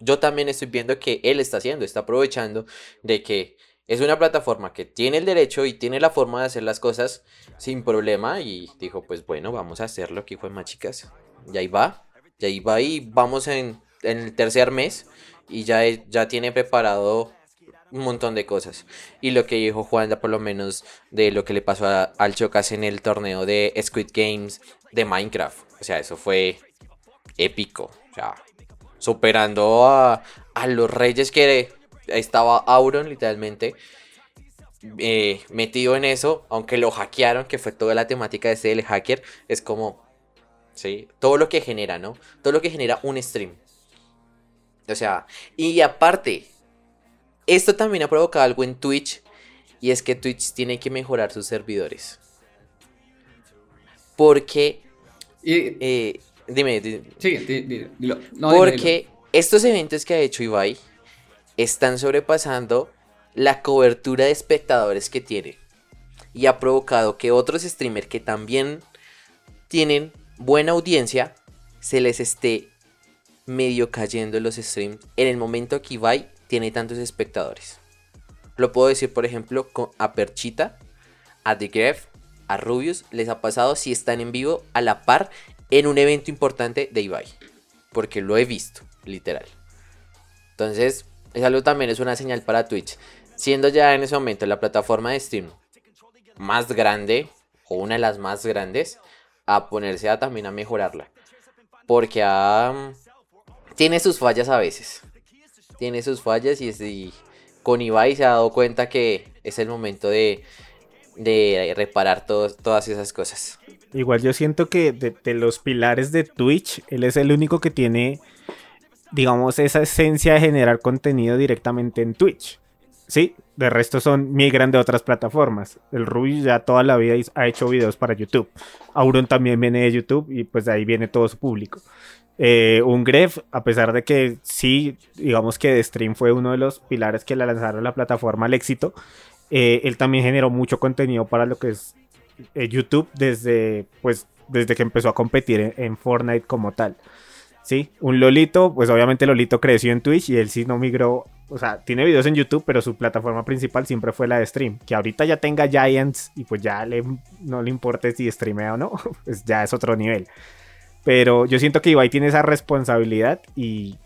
yo también estoy viendo que él está haciendo. Está aprovechando de que es una plataforma que tiene el derecho y tiene la forma de hacer las cosas sin problema y dijo, pues bueno, vamos a hacerlo aquí fue más chicas. Y ahí va, y ahí va y vamos en, el tercer mes y ya, ya tiene preparado un montón de cosas. Y lo que dijo Juanda, por lo menos, de lo que le pasó al Chocas en el torneo de Squid Games de Minecraft. O sea, eso fue épico. O sea, superando a, a los reyes que estaba Auron literalmente eh, metido en eso, aunque lo hackearon, que fue toda la temática de ese hacker, es como, sí, todo lo que genera, ¿no? Todo lo que genera un stream. O sea, y aparte, esto también ha provocado algo en Twitch, y es que Twitch tiene que mejorar sus servidores. Porque... Eh, dime, Sí, dilo. porque estos eventos que ha hecho Ibai están sobrepasando la cobertura de espectadores que tiene. Y ha provocado que otros streamers que también tienen buena audiencia se les esté medio cayendo los streams en el momento que Ibai tiene tantos espectadores. Lo puedo decir, por ejemplo, a Perchita, a The Gref, a Rubius, les ha pasado si están en vivo a la par en un evento importante de Ibai. Porque lo he visto, literal. Entonces, es algo también es una señal para Twitch. Siendo ya en ese momento la plataforma de stream más grande o una de las más grandes, a ponerse a también a mejorarla. Porque tiene sus fallas a veces. Tiene sus fallas y, con Ibai se ha dado cuenta que es el momento de, de reparar todas esas cosas. Igual yo siento que de, los pilares de Twitch, él es el único que tiene digamos, esa esencia de generar contenido directamente en Twitch. Sí, de resto son migran de otras plataformas. El Ruby ya toda la vida ha hecho videos para YouTube. Auron también viene de YouTube y pues de ahí viene todo su público. Eh, un Gref, a pesar de que sí, digamos que Stream fue uno de los pilares que le lanzaron la plataforma al éxito, eh, él también generó mucho contenido para lo que es eh, YouTube desde, pues, desde que empezó a competir en Fortnite como tal. Sí, un Lolito, pues obviamente Lolito creció en Twitch y él sí no migró, o sea, tiene videos en YouTube, pero su plataforma principal siempre fue la de stream. Que ahorita ya tenga Giants y pues ya le, no le importe si streamea o no, pues ya es otro nivel. Pero yo siento que Ibai tiene esa responsabilidad y,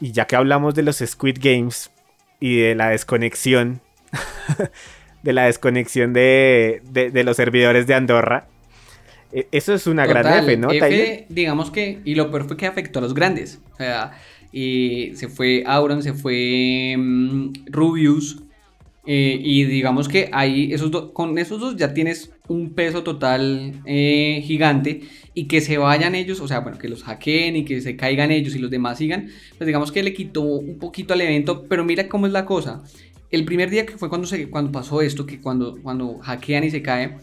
y ya que hablamos de los Squid Games y de la desconexión, de la desconexión de, de- de los servidores de Andorra, e- eso es una gran F, ¿no? F, digamos que, y lo peor fue que afectó a los grandes. O sea, y se fue Auron, se fue mm, Rubius. eh, y digamos que ahí, esos con esos dos ya tienes un peso total eh, gigante. Y que se vayan ellos, o sea, bueno, que los hackeen y que se caigan ellos y los demás sigan. Pues digamos que le quitó un poquito al evento. Pero mira cómo es la cosa. El primer día que fue cuando, se, cuando pasó esto, que cuando, cuando hackean y se cae,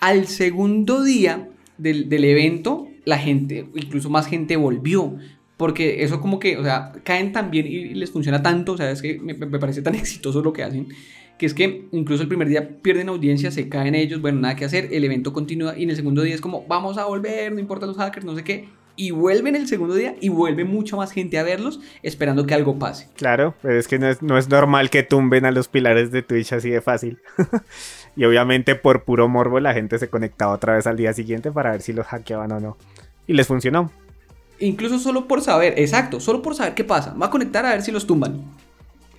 al segundo día del, del evento, la gente, incluso más gente volvió. Porque eso como que, o sea, caen tan bien y les funciona tanto, o sea, es que me, me parece tan exitoso lo que hacen, que es que incluso el primer día pierden audiencia, se caen ellos, bueno, nada que hacer, el evento continúa y en el segundo día es como, vamos a volver, no importa los hackers, no sé qué, y vuelven el segundo día y vuelve mucha más gente a verlos esperando que algo pase. Claro, pero es que no es, no es normal que tumben a los pilares de Twitch así de fácil. y obviamente por puro morbo la gente se conectaba otra vez al día siguiente para ver si los hackeaban o no. Y les funcionó. Incluso solo por saber, exacto, solo por saber qué pasa. Va a conectar a ver si los tumban.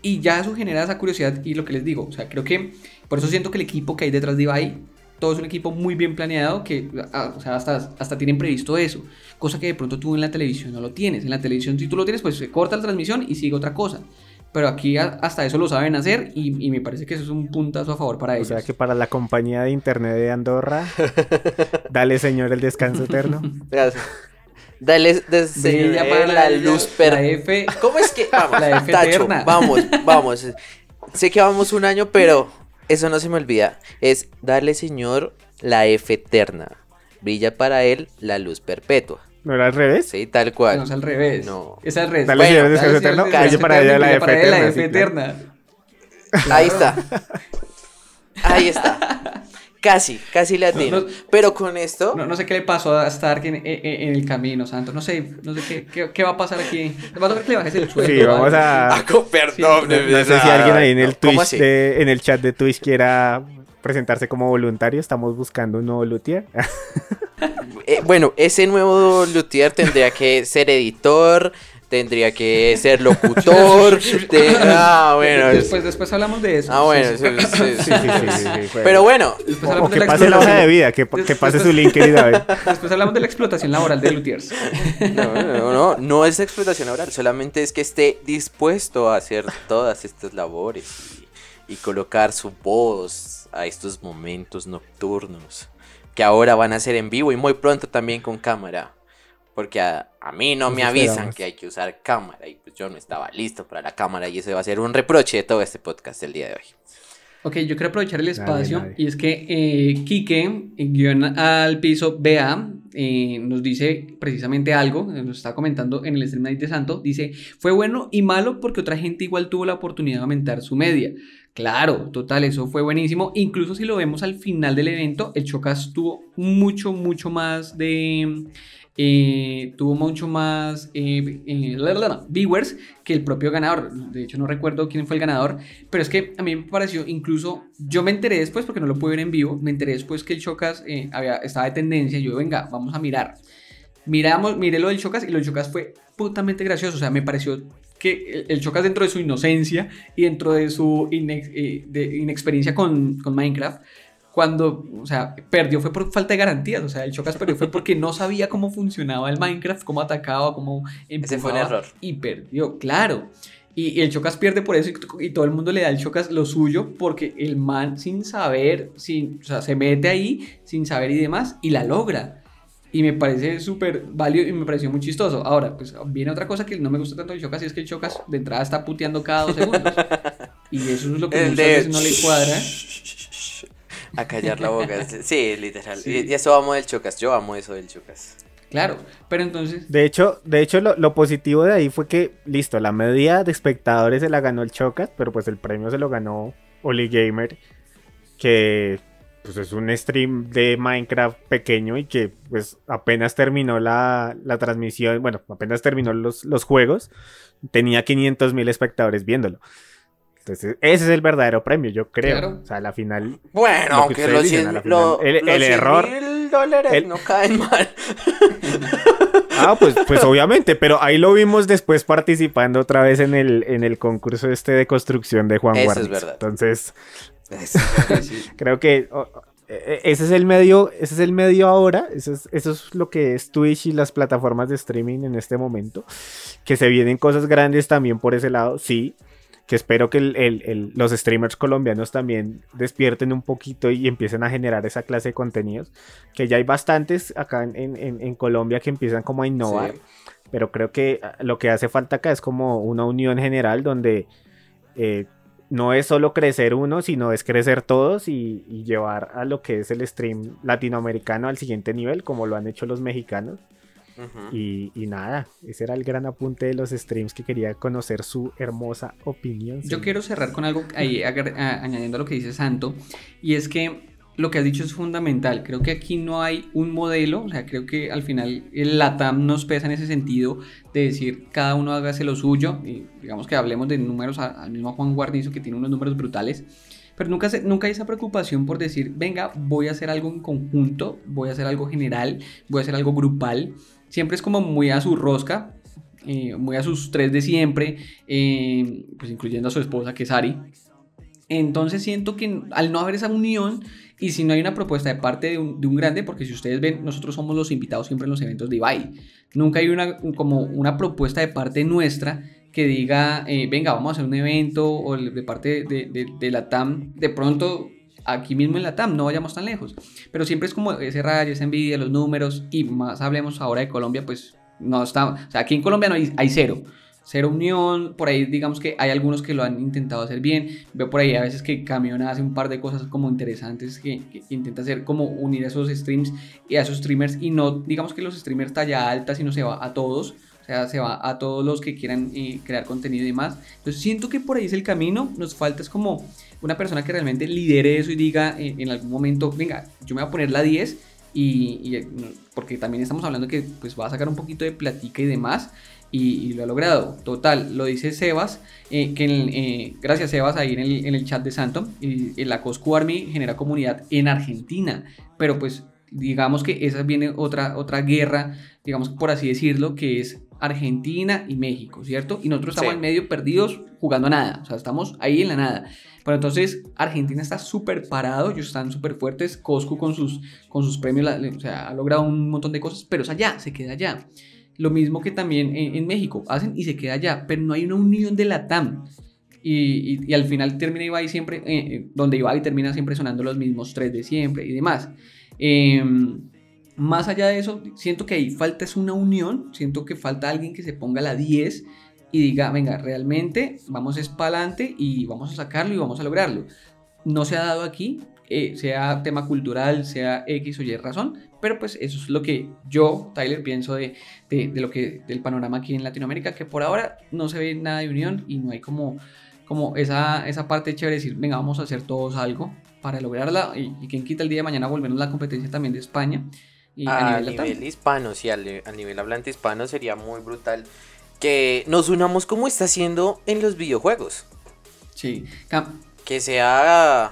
Y ya eso genera esa curiosidad y lo que les digo. O sea, creo que por eso siento que el equipo que hay detrás de Ibai, todo es un equipo muy bien planeado que, ah, o sea, hasta, hasta tienen previsto eso. Cosa que de pronto tú en la televisión no lo tienes. En la televisión si tú lo tienes, pues se corta la transmisión y sigue otra cosa. Pero aquí a- hasta eso lo saben hacer y, y me parece que eso es un puntazo a favor para O ellos. sea que para la compañía de internet de Andorra, dale señor el descanso eterno. Gracias. Dale desde la luz la per... F. ¿Cómo es que? Vamos, La F Tacho, eterna. vamos, vamos. Sé que vamos un año, pero eso no se me olvida. Es darle, señor, la F eterna. Brilla para él la luz perpetua. ¿No era al revés? Sí, tal cual. No, es al revés. No. Es al revés. Dale, señor, descanso eterno. brilla para ella la brilla F ella la eterna, F eterna. Ahí está. Ahí está. Casi, casi le atino. No, no. Pero con esto. No, no sé qué le pasó a Stark en, en- en el camino, Santo. No sé, no sé qué, qué, qué va a pasar aquí. Va a tocar que le bajes el sueldo. Sí, vamos ¿vale? a... Ah, perdón. Sí, No sé si alguien ahí en el ¿Cómo Twitch, de- en el chat de Twitch quiera presentarse como voluntario. Estamos buscando un nuevo luthier. Eh, bueno, ese nuevo luthier tendría que ser editor, tendría que ser locutor. de- Ah, bueno. es- Después, después hablamos de eso. Ah, bueno. Sí, sí, sí. sí, Sí, sí, sí, sí, sí, fue- Pero bueno, Después O, o hablamos de que la pase la hoja de vida, que, que pase su link, querida. Después hablamos de la explotación laboral de Luthiers. no, no, no, no es explotación laboral, solamente es que esté dispuesto a hacer todas estas labores y, y colocar su voz a estos momentos nocturnos que ahora van a ser en vivo y muy pronto también con cámara. Porque a, a mí no Nos me avisan esperamos. que hay que usar cámara y pues yo no estaba listo para la cámara y ese va a ser un reproche de todo este podcast del día de hoy. Ok, yo quiero aprovechar el espacio nadie. y es que eh, Quique, en guion al piso BA, eh, nos dice precisamente algo, eh, nos está comentando en el stream Night de Santo, dice, fue bueno y malo porque otra gente igual tuvo la oportunidad de aumentar su media. Claro, total, eso fue buenísimo. Incluso si lo vemos al final del evento, el Chocas tuvo mucho, mucho más de... eh, tuvo mucho más eh, eh, viewers que el propio ganador. De hecho, no recuerdo quién fue el ganador, pero es que a mí me pareció, incluso yo me enteré después, porque no lo pude ver en vivo, me enteré después que el Chocas había, estaba de tendencia. Yo, venga, vamos a mirar. Miramos, miré lo del Chocas y lo del Chocas fue putamente gracioso. O sea, me pareció que el- Chocas dentro de su inocencia y dentro de su inexperiencia con Minecraft, cuando, o sea, perdió fue por falta de garantías. O sea, el Chocas perdió fue porque no sabía cómo funcionaba el Minecraft, cómo atacaba, cómo Ese fue empujaba, error. Y perdió, claro. Y, y el Chocas pierde por eso y, y todo el mundo le da al Chocas lo suyo porque el man sin saber, sin, o sea, se mete ahí sin saber y demás y la logra. Y me parece súper válido y me pareció muy chistoso. Ahora, pues viene otra cosa que no me gusta tanto del Chocas y es que el Chocas de entrada está puteando cada dos segundos. Y eso es lo que El muchas veces no le cuadra. A callar la boca. Sí, literal. Sí. Y eso amo del Chocas. Yo amo eso del Chocas. Claro, pero entonces, De hecho, de hecho lo, lo positivo de ahí fue que, listo, la media de espectadores se la ganó el Chocas, pero pues el premio se lo ganó Oli Gamer, que pues es un stream de Minecraft pequeño y que pues apenas terminó la, la transmisión, bueno, apenas terminó los, los juegos, tenía 500 mil espectadores viéndolo. Entonces, ese es el verdadero premio, yo creo. Claro. O sea, a la final Bueno, Lo que aunque los dicen, 100 a la lo- el- los el 100 error- mil dólares el- no caen mal. Ah, pues, pues obviamente, pero ahí lo vimos después participando otra vez en el, en el concurso este de construcción de Juan Eso es Guarniz. verdad. Entonces, sí. creo que oh, eh, ese es el medio, ese es el medio ahora, eso es, eso es lo que es Twitch y las plataformas de streaming en este momento, que se vienen cosas grandes también por ese lado, sí, que espero que el- el- el- los streamers colombianos también despierten un poquito y empiecen a generar esa clase de contenidos, que ya hay bastantes acá en, en- en- Colombia que empiezan como a innovar, Sí. pero creo que lo que hace falta acá es como una unión general donde eh, no es solo crecer uno, sino es crecer todos y, y llevar a lo que es el stream latinoamericano al siguiente nivel, como lo han hecho los mexicanos. Ujú. Y, y nada, ese era el gran apunte de los streams que quería conocer su hermosa opinión. Yo quiero cerrar con algo ahí añadiendo a lo que dice Santo, y es que lo que has dicho es fundamental. Creo que aquí no hay un modelo, o sea, creo que al final el LATAM nos pesa en ese sentido de decir cada uno hágase lo suyo, y digamos que hablemos de números al mismo Juan Guarnizo que tiene unos números brutales. Pero nunca, se- nunca hay esa preocupación por decir, venga, voy a hacer algo en conjunto, voy a hacer algo general, voy a hacer algo grupal. Siempre es como muy a su rosca, eh, muy a sus tres de siempre, eh, pues incluyendo a su esposa que es Ari. Entonces siento que al no haber esa unión y si no hay una propuesta de parte de un, de un grande, porque si ustedes ven, nosotros somos los invitados siempre en los eventos de Ibai. Nunca hay una, como una propuesta de parte nuestra que diga, eh, venga, vamos a hacer un evento o de parte de, de, de la TAM, de pronto aquí mismo en la TAM, no vayamos tan lejos. Pero siempre es como ese rayo, esa envidia, los números y más hablemos ahora de Colombia, pues no está, aquí en Colombia no hay, cero. Cero unión, por ahí digamos que hay algunos que lo han intentado hacer bien. Veo por ahí a veces que Camión hace un par de cosas como interesantes que, que intenta hacer como unir a esos streams y a esos streamers y no digamos que los streamers talla alta, sino se va a todos. Sea, se va a todos los que quieran eh, crear contenido y demás. Entonces siento que por ahí es el camino. Nos falta es como una persona que realmente lidere eso y diga eh, en algún momento, venga, yo me voy a poner la 10 y, eh, porque también estamos hablando que pues va a sacar un poquito de platica y demás y, lo ha logrado. Total, lo dice Sebas, que gracias Sebas ahí en el, en el chat de Santo, la Coscu Army genera comunidad en Argentina, pero pues digamos que esa viene otra, otra guerra, digamos por así decirlo, que es Argentina y México, ¿cierto? Y nosotros estamos Sí. en medio perdidos jugando a nada, o sea, estamos ahí en la nada. Pero entonces Argentina está súper parado, ellos están súper fuertes, Coscu con sus, con sus premios, la- o sea, ha logrado un montón de cosas, pero es allá, se queda allá. Lo mismo que también en, en México, hacen y se queda allá, pero no hay una unión de la TAM. Y, y- y al final termina Ibai siempre, eh, eh, donde Ibai termina siempre sonando los mismos tres de siempre y demás. Em, más allá de eso, siento que ahí falta es una unión, siento que falta alguien que se ponga la 10 y diga, venga, realmente vamos es para adelante y vamos a sacarlo y vamos a lograrlo. No se ha dado aquí, eh, sea tema cultural, sea X o Y razón, pero pues eso es lo que yo, Tyler, pienso de, de, lo que, del panorama aquí en Latinoamérica, que por ahora no se ve nada de unión y no hay como, como esa, esa parte chévere de decir, venga, vamos a hacer todos algo para lograrla y, y quien quita el día de mañana volvernos la competencia también de España. Y a, nivel hispano, sí, al, al nivel hablante hispano sería muy brutal que nos unamos como está haciendo en los videojuegos. Sí, Cam- Que sea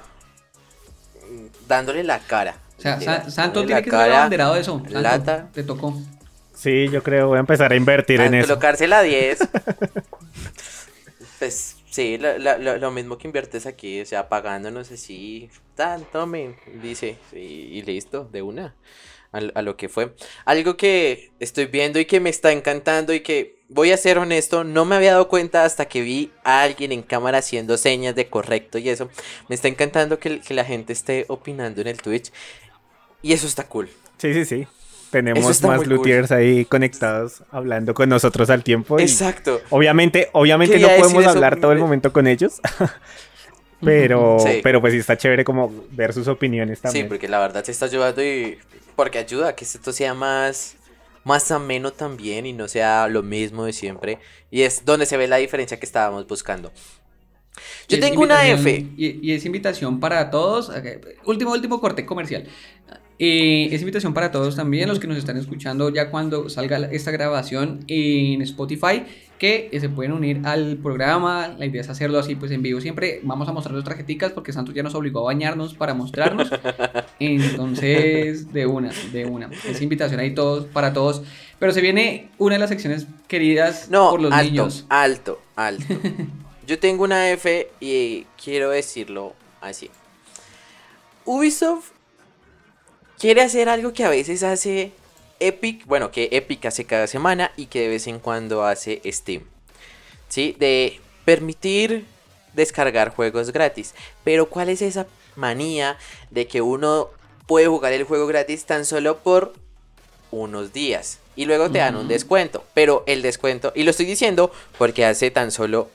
mm, dándole la cara. o sea, literal, Sa- Santo dándole tiene la que ser abanderado de eso. Santo, lata. te tocó. Sí, yo creo, voy a empezar a invertir en a eso. colocarse la 10. pues sí, lo, lo- mismo que inviertes aquí, o sea, pagándonos así, tan, tome, dice, y, y listo, de una, a, a lo que fue. Algo que estoy viendo y que me está encantando y que, voy a ser honesto, no me había dado cuenta hasta que vi a alguien en cámara haciendo señas de correcto y eso. Me está encantando que, que la gente esté opinando en el Twitch. Y eso está cool. Sí, sí, sí. Tenemos más cool. luthiers ahí conectados hablando con nosotros al tiempo. y Exacto. Obviamente, obviamente Quería no podemos hablar todo el momento con ellos. pero, Sí. pero pues sí está chévere como ver sus opiniones Sí, también. porque la verdad se está ayudando y porque ayuda a que esto sea más más ameno también y no sea lo mismo de siempre y es donde se ve la diferencia que estábamos buscando. Yo tengo una F. Y, y es invitación para todos. Último, último corte comercial. Eh, es invitación para todos también, los que nos están escuchando ya cuando salga esta grabación en Spotify, que eh, se pueden unir al programa. La idea es hacerlo así, pues en vivo. Siempre vamos a mostrar las tarjeticas porque Santos ya nos obligó a bañarnos para mostrarnos. Entonces, de una, de una. Es invitación ahí todos, para todos. Pero se viene una de las secciones queridas No, por los alto, niños. alto, alto. Yo tengo una F y quiero decirlo así. Ubisoft quiere hacer algo que a veces hace Epic, bueno, que Epic hace cada semana y que de vez en cuando hace Steam. ¿Sí? De permitir descargar juegos gratis. Pero ¿cuál es esa manía de que uno puede jugar el juego gratis tan solo por unos días? Y luego te dan un descuento. Pero el descuento, y lo estoy diciendo porque hace tan solo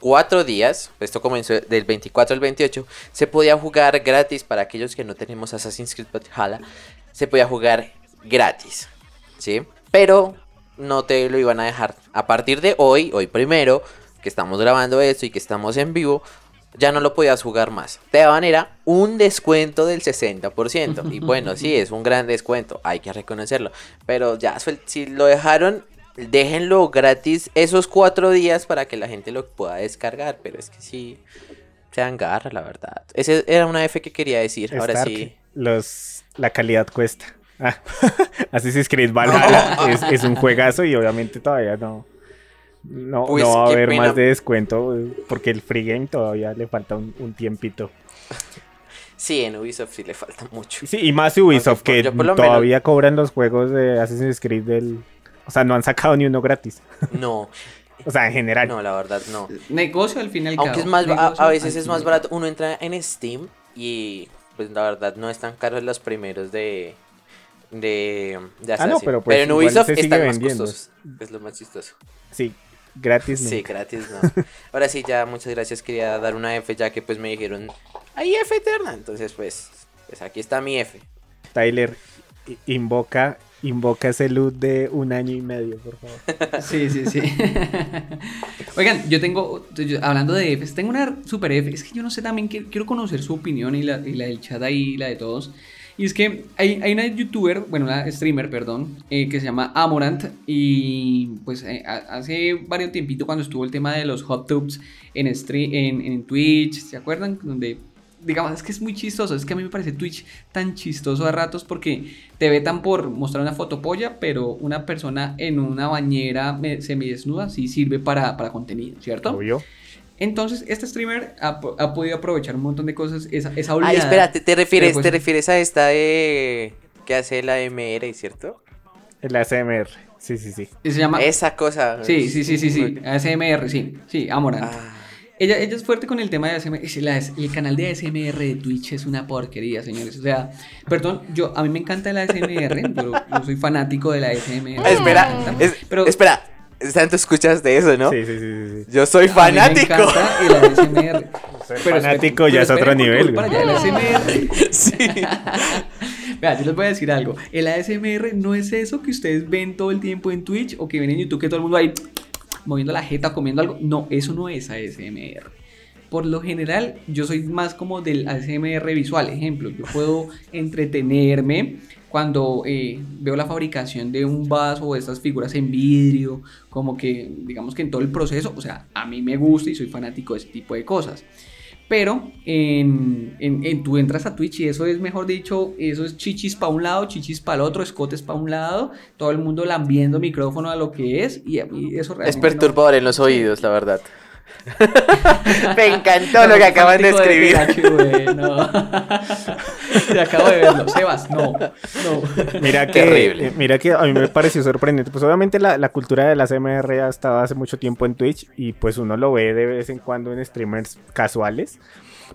cuatro días, esto comenzó del 24 al 28, se podía jugar gratis para aquellos que no tenemos Assassin's Creed Valhalla, se podía jugar gratis, ¿sí? Pero no te lo iban a dejar. A partir de hoy, hoy primero, que estamos grabando esto y que estamos en vivo, ya no lo podías jugar más. Te daban era un descuento del 60%. Y bueno, sí, es un gran descuento, hay que reconocerlo. Pero ya, si lo dejaron, déjenlo gratis esos cuatro días para que la gente lo pueda descargar. Pero es que sí, se agarra, la verdad. Ese era una F que quería decir. Ahora Stark, sí. Los, la calidad cuesta. Ah, Assassin's Creed Valhalla es, es un juegazo y obviamente todavía no. No, Pues, no va a haber pena. más de descuento porque el free game todavía le falta un, un tiempito. Sí, en Ubisoft sí le falta mucho. Sí, y más Ubisoft Aunque que por todavía cobran los juegos de Assassin's Creed del. O sea, no han sacado ni uno gratis. No, O sea, en general. no, la verdad no. Negocio al fin y al Aunque cabo. es más, a, veces es más barato. Uno entra en Steam y pues la verdad no están caros los primeros de de, de Ah, no, Assassin. pero pues en Ubisoft están más vendiendo. costosos. Es lo más chistoso. Sí, gratis. Sí, nunca. gratis no. Ahora sí, ya muchas gracias. Quería dar una F ya que pues me dijeron, hay F eterna. Entonces pues, pues aquí está mi F. Tyler, invoca, invoca ese loot de un año y medio, por favor. Sí, sí, sí. Oigan, yo tengo, yo- hablando de Fs, tengo una super F. Es que yo no sé también, que- quiero conocer su opinión y la, y la del chat ahí, y la de todos. Y es que hay, hay una youtuber, bueno, una streamer, perdón, eh, que se llama Amorant. Y pues eh, hace varios tiempito cuando estuvo el tema de los hot tubs en, en, en Twitch, ¿se acuerdan? Donde digamos, es que es muy chistoso. Es que a mí me parece Twitch tan chistoso a ratos porque te vetan por mostrar una fotopolla, pero una persona en una bañera me- semidesnuda sí sirve para, para contenido, ¿cierto? Obvio. Entonces, este streamer ha, ha podido aprovechar un montón de cosas. Esa, esa Ay, oleada. espérate, te refieres, pues, te refieres a esta de que hace la MR, ¿cierto? El ASMR. Sí, sí, sí. Se llama. Esa cosa. Sí, sí, sí, sí, sí. ASMR, sí. Sí, Amorant. Ah, Ella, ella es fuerte con el tema de ASMR. Es la- El canal de ASMR de Twitch es una porquería, señores. O sea, perdón, yo a mí me encanta el ASMR. yo, yo soy fanático de la ASMR. Ah, espera, es- pero espera. Tanto escuchas de eso, ¿no? Sí, sí, sí, sí. Yo soy a mí fanático. Me encanta el ASMR. Pero fanático ya es otro nivel. Para güey. allá, el ASMR. Sí. Vea, yo les voy a decir algo. El ASMR no es eso que ustedes ven todo el tiempo en Twitch o que ven en YouTube que todo el mundo ahí moviendo la jeta, comiendo algo. No, eso no es ASMR. Por lo general, yo soy más como del ASMR visual. Ejemplo, yo puedo entretenerme cuando eh, veo la fabricación de un vaso o estas figuras en vidrio, como que, digamos que en todo el proceso, o sea, a mí me gusta y soy fanático de ese tipo de cosas. Pero en, en- en- tú entras a Twitch y eso es, mejor dicho, eso es chichis para un lado, chichis para el otro, escotes para un lado, todo el mundo lambiendo micrófono a lo que es y mí eso Es realmente no- perturbador en los oídos, la verdad. Me encantó lo que acaban de escribir. Pikachu, güey, no. Te acabo de verlo. Sebas, no. No. Mira que, Terrible. eh, mira que a mí me pareció sorprendente. Pues obviamente la, la cultura de la CMR ha estado hace mucho tiempo en Twitch y pues uno lo ve de vez en cuando en streamers casuales.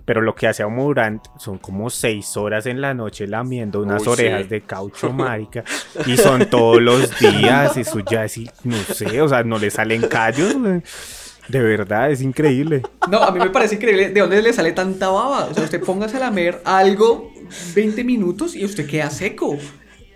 Pero lo que hace a Murant son como seis horas en la noche lamiendo unas Uy, orejas sí. de caucho, marica. Y son todos los días. Eso ya así, no sé, o sea, no le salen callos. güey. De verdad, es increíble. No, a mí me parece increíble de dónde le sale tanta baba. O sea, usted póngase a lamer algo 20 minutos y usted queda seco.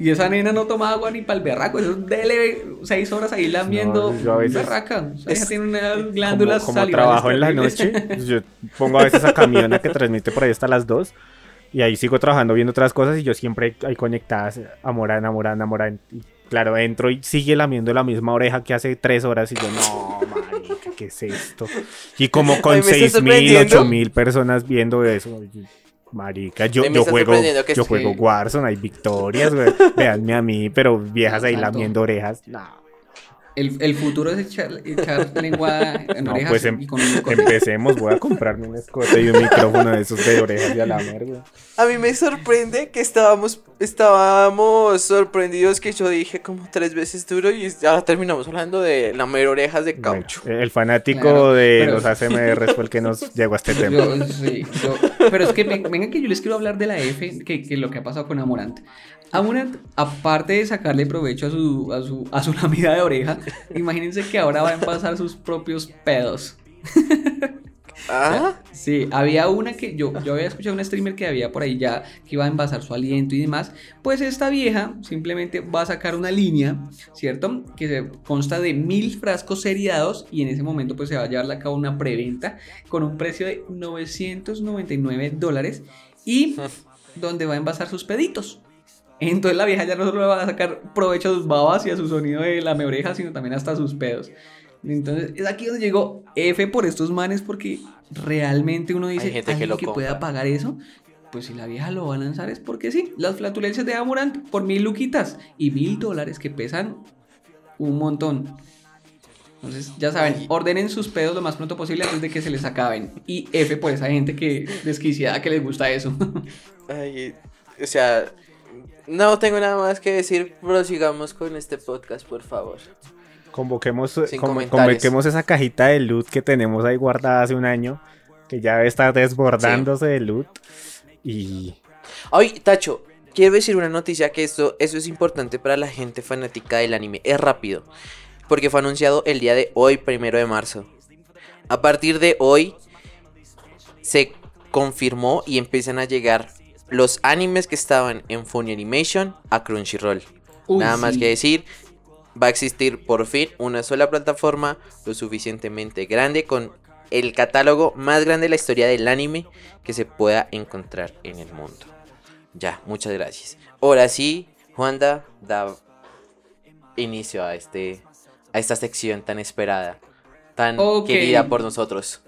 Y esa nena no toma agua ni para el berraco. Eso es dele 6 horas ahí lamiendo No, yo a veces- berraca. O sea, ella tiene unas Como, glándulas como salivales trabajo en la noche, yo pongo a veces a Camiona que transmite por ahí hasta las 2 y ahí sigo trabajando viendo otras cosas y yo siempre hay conectadas a Morán, a Morán, a Morán. Y claro, entro y sigue lamiendo la misma oreja que hace 3 horas y yo, no, marica, ¿qué es esto? Y como con 6 mil. 8 mil personas viendo eso. Marica, yo, yo juego, yo juego Warzone, hay victorias, güey. Véanme a mí, pero viejas ahí lamiendo orejas. No, El, el futuro es echar, echar lengua en no orejas pues em- y con un escote. empecemos. Voy a comprarme un escote y un micrófono de esos de orejas de alamer, güey. A mí me sorprende que estábamos, estábamos sorprendidos que yo dije como tres veces duro y ahora terminamos hablando de lamer orejas de Bueno, caucho. el fanático Claro, de pero- los ASMR fue el que nos llegó a este tema. Yo- sí, yo- pero es que ven- vengan que yo les quiero hablar de la F, que, que lo que ha pasado con Amorant. Amorant, aparte de sacarle provecho a su, a su, a su de oreja, imagínense que ahora va a envasar sus propios pedos. Ah, Sí, había una que yo, yo había escuchado un streamer que había por ahí ya que iba a envasar su aliento y demás. Pues esta vieja simplemente va a sacar una línea, ¿cierto? Que se consta de mil frascos seriados y en ese momento pues se va a llevar a cabo una preventa con un precio de 999 dólares y donde va a envasar sus peditos. Entonces la vieja ya no solo va a sacar provecho a sus babas y a su sonido de la oreja, sino también hasta a sus pedos. Entonces es aquí donde llegó F por estos manes porque realmente uno dice, Hay gente que ¿alguien lo que pueda pagar eso? Pues si la vieja lo va a lanzar es porque sí. Las flatulencias de Amorant por mil luquitas y mil dólares que pesan un montón. Entonces, ya saben, ordenen sus pedos lo más pronto posible antes de que se les acaben. Y F por esa gente que desquiciada que les gusta eso. ay, o sea, no tengo nada más que decir, prosigamos con este podcast, por favor. Convoquemos, comentarios. convoquemos esa cajita de loot que tenemos ahí guardada hace un año, que ya está desbordándose de loot. Y Ay, Tacho, quiero decir una noticia que esto, eso es importante para la gente fanática del anime. Es rápido. Porque fue anunciado el día de hoy, primero de marzo. A partir de hoy se confirmó y empiezan a llegar los animes que estaban en Funny Animation a Crunchyroll. Uy, Nada más que decir, va a existir por fin una sola plataforma lo suficientemente grande con el catálogo más grande de la historia del anime que se pueda encontrar en el mundo. Ya, muchas gracias. Ahora sí, Juanda da inicio a este a esta sección tan esperada, tan querida por nosotros.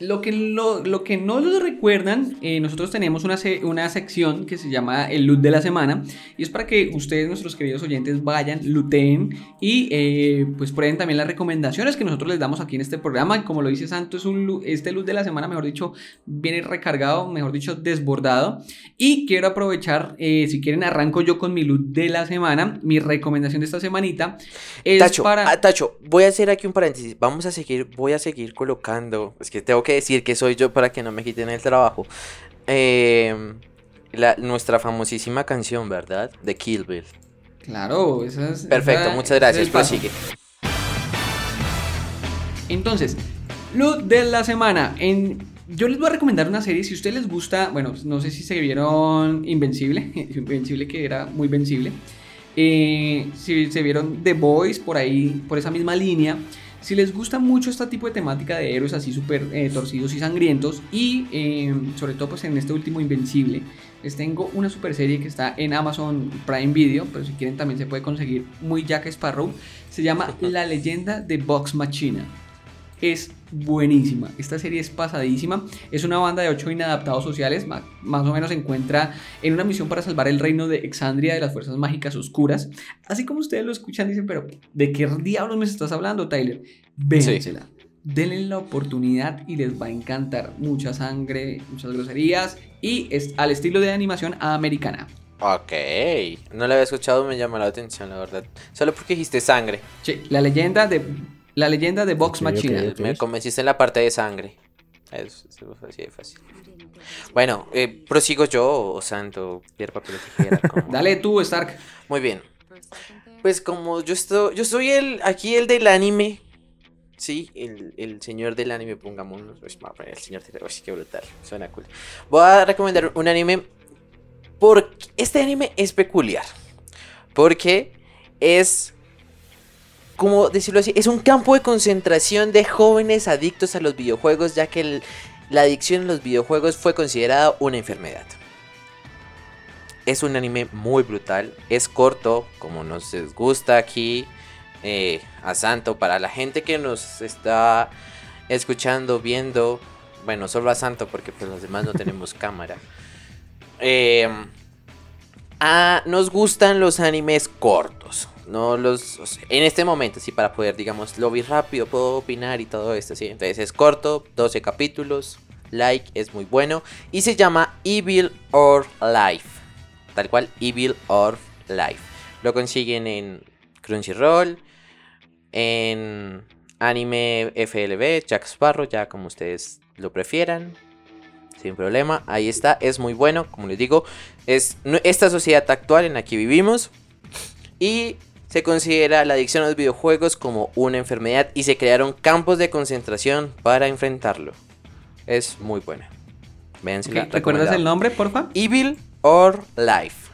Lo que, lo, lo que no lo recuerdan, eh, nosotros tenemos una, se- una sección que se llama el loot de la semana y es para que ustedes, nuestros queridos oyentes, vayan, looten y eh, pues prueben también las recomendaciones que nosotros les damos aquí en este programa. Como lo dice Santo, es un este loot de la semana, mejor dicho, viene recargado, mejor dicho, desbordado. Y quiero aprovechar, eh, si quieren, arranco yo con mi loot de la semana. Mi recomendación de esta semanita es Tacho, para... ah, Tacho, voy a hacer aquí un paréntesis. Vamos a seguir, voy a seguir colocando. Es que tengo que decir que soy yo para que no me quiten el trabajo. Eh, la- nuestra famosísima canción, ¿verdad? De Kill Bill. Claro, esa es... Perfecto, esa- muchas gracias. Prosigue. Entonces, loot de la semana. En, yo les voy a recomendar una serie. Si a ustedes les gusta, bueno, no sé si se vieron Invencible. Invencible que era muy vencible. Eh, si se vieron The Boys por ahí, por esa misma línea. Si les gusta mucho este tipo de temática de héroes así súper eh, torcidos y sangrientos. Y eh, sobre todo pues en este último Invencible. Les tengo una super serie que está en Amazon Prime Video. Pero si quieren también se puede conseguir muy Jack Sparrow. Se llama La leyenda de Box Machina es buenísima. Esta serie es pasadísima. Es una banda de ocho inadaptados sociales. ma- Más o menos se encuentra en una misión para salvar el reino de Exandria de las fuerzas mágicas oscuras. Así como ustedes lo escuchan, dicen, pero ¿de qué diablos me estás hablando, Tyler? Véansela. Denle la oportunidad y les va a encantar. Mucha sangre, muchas groserías y es al estilo de animación americana. Ok. No la había escuchado, me llama la atención, la verdad. Solo porque dijiste sangre. Sí, la leyenda de la leyenda de ok, Machina. Me convenciste en la parte de sangre. Fue así de fácil. Bueno, eh, prosigo yo o Santo, piedra, papel o tijera. como- Dale tú, Stark. Muy bien. Pues como yo estoy, yo soy el, aquí el del anime. Sí, el, el señor del anime, a poner el señor del uy, qué brutal. Suena cool. Voy a recomendar un anime. Porque este anime es peculiar. Porque es. Como decirlo así, es un campo de concentración de jóvenes adictos a los videojuegos, ya que la adicción a los videojuegos fue considerada una enfermedad. Es un anime muy brutal. Es corto, como nos gusta aquí eh, a Santo. Para la gente que nos está escuchando, viendo. Bueno, solo a Santo, porque pues los demás no tenemos cámara. eh, ah, nos gustan los animes cortos. No los. en este momento, sí, para poder, digamos, lo vi rápido, puedo opinar y todo esto, sí. Entonces es corto, 12 capítulos. Like, es muy bueno. Y se llama Evil or Life. Tal cual, Evil or Life. Lo consiguen en Crunchyroll, en Anime FLB, Jack Sparrow, ya como ustedes lo prefieran. Sin problema, ahí está, es muy bueno, como les digo, es esta sociedad actual en la que vivimos y se considera la adicción a los videojuegos como una enfermedad y se crearon campos de concentración para enfrentarlo. Es muy buena. Véansela, Ok, ¿Recuerdas el nombre, porfa? Evil or Life.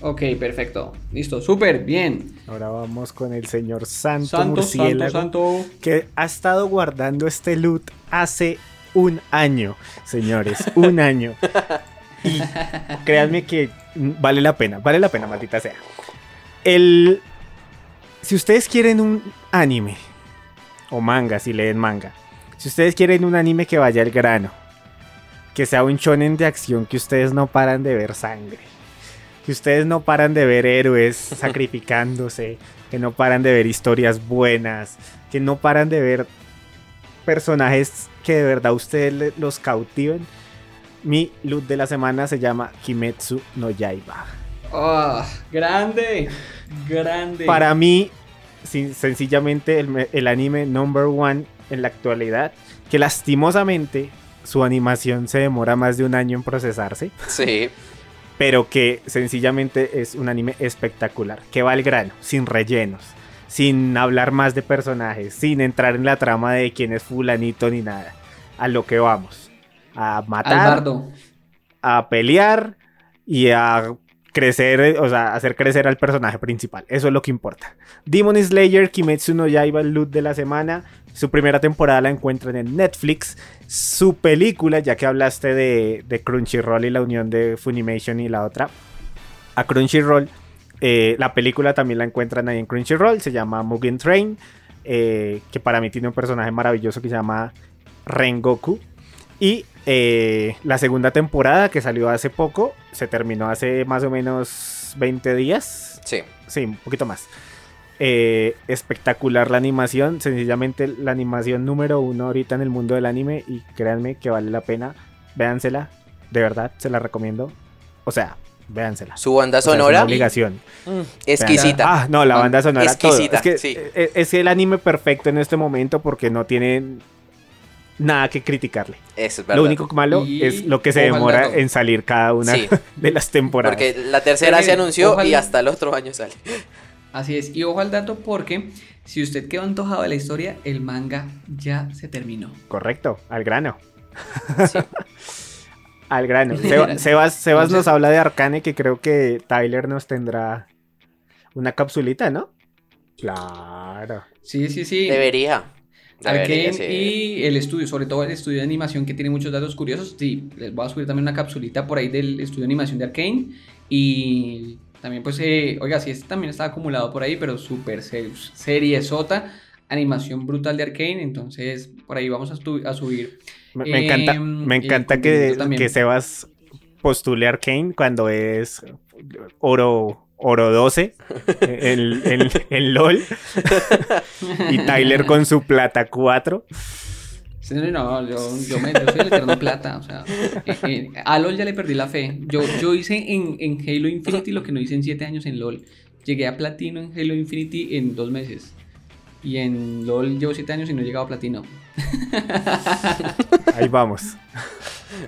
Ok, perfecto. Listo, súper, bien. Ahora vamos con el señor Santo, Santo, Murciélago, santo. que ha estado guardando este loot hace un año, señores, un año. Y créanme que vale la pena, vale la pena, maldita sea. El si ustedes quieren un anime o manga, si leen manga, si ustedes quieren un anime que vaya al grano, que sea un shonen de acción que ustedes no paran de ver sangre, que ustedes no paran de ver héroes sacrificándose, que no paran de ver historias buenas, que no paran de ver personajes que de verdad ustedes los cautiven. Mi loot de la semana se llama Kimetsu no Yaiba. Ah, grande, grande. Para mí, sin- sencillamente el, me- el anime number one en la actualidad, que lastimosamente su animación se demora más de un año en procesarse, Sí. pero que sencillamente es un anime espectacular, que va al grano, sin rellenos, sin hablar más de personajes, sin entrar en la trama de quién es fulanito ni nada, a lo que vamos, a matar, Albardo. a pelear y a crecer, o sea, hacer crecer al personaje principal. Eso es lo que importa. Demon Slayer, Kimetsu no Yaiba, el loot de la semana. Su primera temporada la encuentran en Netflix. Su película, ya que hablaste de, de Crunchyroll y la unión de Funimation y la otra, a Crunchyroll. eh, la película también la encuentran ahí en Crunchyroll. Se llama Mugen Train. eh, que para mí tiene un personaje maravilloso que se llama Rengoku. Y eh, la segunda temporada que salió hace poco, se terminó hace más o menos 20 días. Sí. Sí, un poquito más. Eh, espectacular la animación, sencillamente la animación número uno ahorita en el mundo del anime y créanme que vale la pena. Véansela, de verdad, se la recomiendo. O sea, véansela. Su banda O sea, es una sonora. obligación. mm, exquisita. Ah, no, la banda sonora. todo. Exquisita, Es que sí. es, es el anime perfecto en este momento porque no tiene nada que criticarle. Eso es verdad. Lo único malo Y es lo que se demora en salir cada una Sí. de las temporadas. Porque la tercera Pero se anunció y hasta el otro año sale. Así es. Y ojo al dato porque si usted quedó antojado de la historia, el manga ya se terminó. Correcto, al grano. Sí. Al grano. Seba- Sebas, Sebas nos habla de Arcane que creo que Tyler nos tendrá una capsulita, ¿no? Claro. Sí, sí, sí. Debería. Arkane sí. y el estudio, sobre todo el estudio de animación que tiene muchos datos curiosos. Sí, les voy a subir también una capsulita por ahí del estudio de animación de Arkane. Y también, pues, eh, oiga, sí, este también está acumulado por ahí, pero súper se- serie sota. Animación brutal de Arkane. Entonces, por ahí vamos a, subir. Me, me encanta, Em, me encanta que, contenido también. que Sebas postule Arcane cuando es oro, oro 12 en, en- en LOL y Tyler con su plata 4. Sí, No, no, yo, yo, me, yo soy el eterno plata. O sea, eh, eh, a LOL ya le perdí la fe. Yo, yo hice en, en Halo Infinity lo que no hice en 7 años en LOL. Llegué a platino en Halo Infinity en 2 meses. Y en LOL llevo 7 años y no he llegado a platino. Ahí vamos.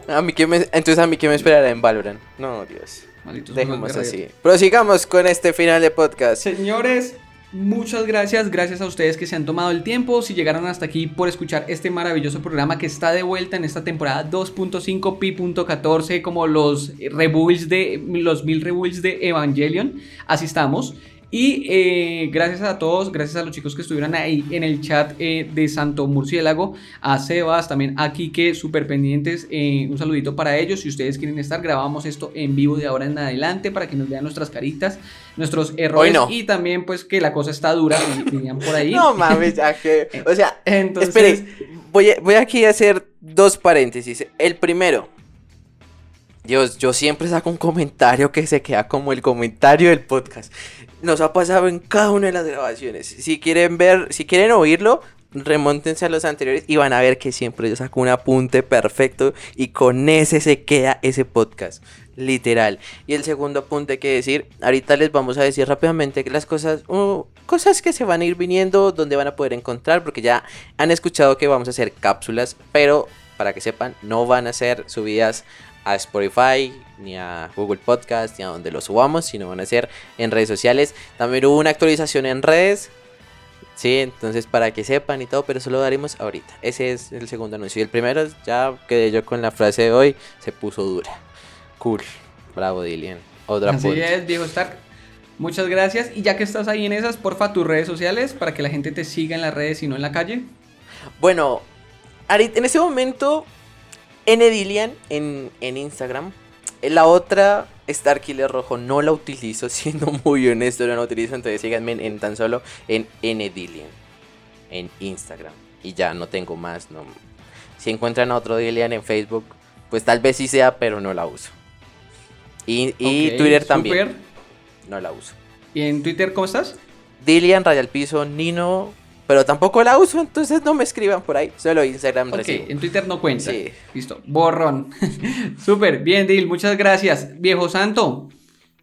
A mí que me, entonces a mí que me esperará en Valorant. No, Dios. Malditos Dejemos así. Prosigamos con este final de podcast. Señores, muchas gracias. Gracias a ustedes que se han tomado el tiempo. Si llegaron hasta aquí por escuchar este maravilloso programa que está de vuelta en esta temporada 2.5 pi.14, como los rebuilds de los mil rebuilds de Evangelion. Así estamos. Y eh, gracias a todos, gracias a los chicos que estuvieron ahí en el chat eh, de Santo Murciélago, a Sebas, también a Kike, súper pendientes. eh, un saludito para ellos. Si ustedes quieren estar, grabamos esto en vivo de ahora en adelante para que nos vean nuestras caritas, nuestros errores. no. Y también, pues, que la cosa está dura, di- dirían por ahí. No mames, ya que. O sea, Entonces, espere. Voy, a- voy aquí a hacer dos paréntesis. El primero. Dios, yo siempre saco un comentario que se queda como el comentario del podcast. Nos ha pasado en cada una de las grabaciones. Si quieren ver, si quieren oírlo, remóntense a los anteriores y van a ver que siempre yo saco un apunte perfecto y con ese se queda ese podcast. Literal. Y el segundo apunte que decir, ahorita les vamos a decir rápidamente que las cosas, cosas que se van a ir viniendo, donde van a poder encontrar, porque ya han escuchado que vamos a hacer cápsulas, pero para que sepan, no van a ser subidas a Spotify, ni a Google Podcast, ni a donde lo subamos, sino van a ser en redes sociales. También hubo una actualización en redes. Sí, entonces para que sepan y todo, pero eso lo daremos ahorita. Ese es el segundo anuncio. Y el primero, ya quedé yo con la frase de hoy, se puso dura. Cool. Bravo, Dillian. Otra Así es, viejo Stark. Muchas gracias. Y ya que estás ahí en esas, porfa, tus redes sociales para que la gente te siga en las redes y no en la calle. Bueno, en ese momento, Enedilian en, en Instagram. La otra, Starkiller Rojo, no la utilizo, siendo muy honesto, no la utilizo. Entonces síganme en, en tan solo en Enedilian en Instagram. Y ya no tengo más. No. Si encuentran a otro Dilian en Facebook, pues tal vez sí sea, pero no la uso. Y, y Ok, Twitter también. No la uso. ¿Y en Twitter cómo estás? Dilian, Raya al Piso, Nino. Pero tampoco la uso, entonces no me escriban por ahí. Solo Instagram Ok, recibo. en Twitter no cuenta. Sí. Listo, borrón. Súper, bien, Dil, muchas gracias. Viejo Santo,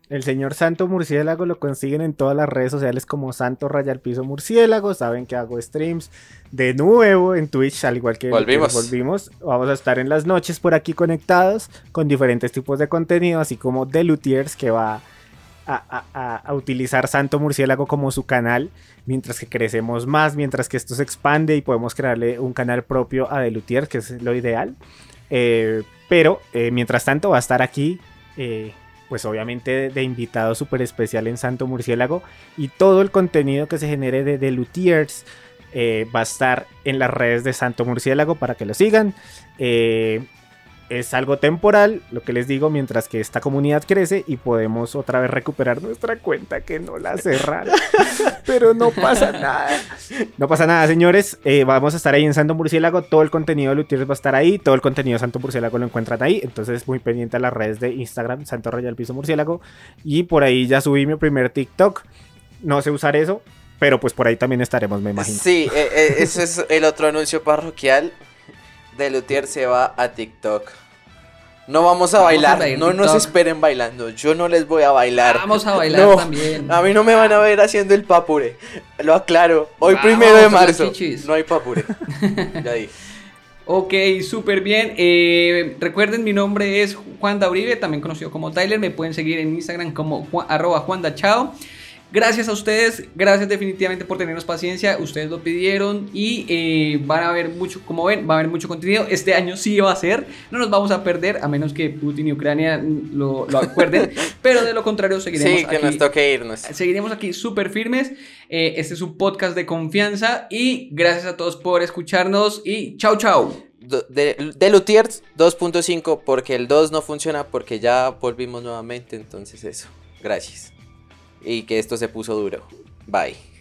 El señor Santo Murciélago lo consiguen en todas las redes sociales como Santo Raya al Piso Murciélago. Saben que hago streams de nuevo en Twitch, al igual que Volvimos. que volvimos. Vamos a estar en las noches por aquí conectados con diferentes tipos de contenido, así como The Luthiers, que va a, utilizar Santo Murciélago como su canal, mientras que crecemos más, mientras que esto se expande y podemos crearle un canal propio a The Luthiers, que es lo ideal. Eh, pero eh, mientras tanto va a estar aquí, eh, pues obviamente de, de invitado súper especial en Santo Murciélago y todo el contenido que se genere de eh, va a estar en las redes de Santo Murciélago para que lo sigan. Es algo temporal, lo que les digo, mientras que esta comunidad crece y podemos otra vez recuperar nuestra cuenta que no la cerraron. Pero no pasa nada. No pasa nada, señores. Eh, vamos a estar ahí en Santo Murciélago. Todo el contenido de Luthiers va a estar ahí. Todo el contenido de Santo Murciélago lo encuentran ahí. Entonces, muy pendiente a las redes de Instagram, Santo Royal Piso Murciélago. Y por ahí ya subí mi primer TikTok. No sé usar eso, pero pues por ahí también estaremos, me imagino. Sí, eh, eh, ese es el otro anuncio parroquial. De Lutier se va a TikTok. No vamos a Vamos bailar, no nos esperen bailando. Yo no les voy a bailar. vamos a bailar No, también. A mí no me van a ver haciendo el papure. Lo aclaro. Hoy Vamos, primero de marzo. No hay papure. Ya dije. Ok, súper bien. Eh, recuerden, mi nombre es Juan Dauribe, también conocido como Tyler. Me pueden seguir en Instagram como Juan- arroba Juan Da Chao. Gracias a ustedes, gracias definitivamente por tenernos paciencia. Ustedes lo pidieron y eh, van a ver mucho, como ven, va a haber mucho contenido. Este año sí va a ser, no nos vamos a perder, a menos que Putin y Ucrania lo, lo acuerden. pero de lo contrario, seguiremos Sí, que aquí. nos toque irnos. Seguiremos aquí súper firmes. Eh, este es un podcast de confianza y gracias a todos por escucharnos y chao chao. De Lutiers 2.5 porque el 2 no funciona porque ya volvimos nuevamente. Entonces eso. Gracias. Y que esto se puso duro. Bye.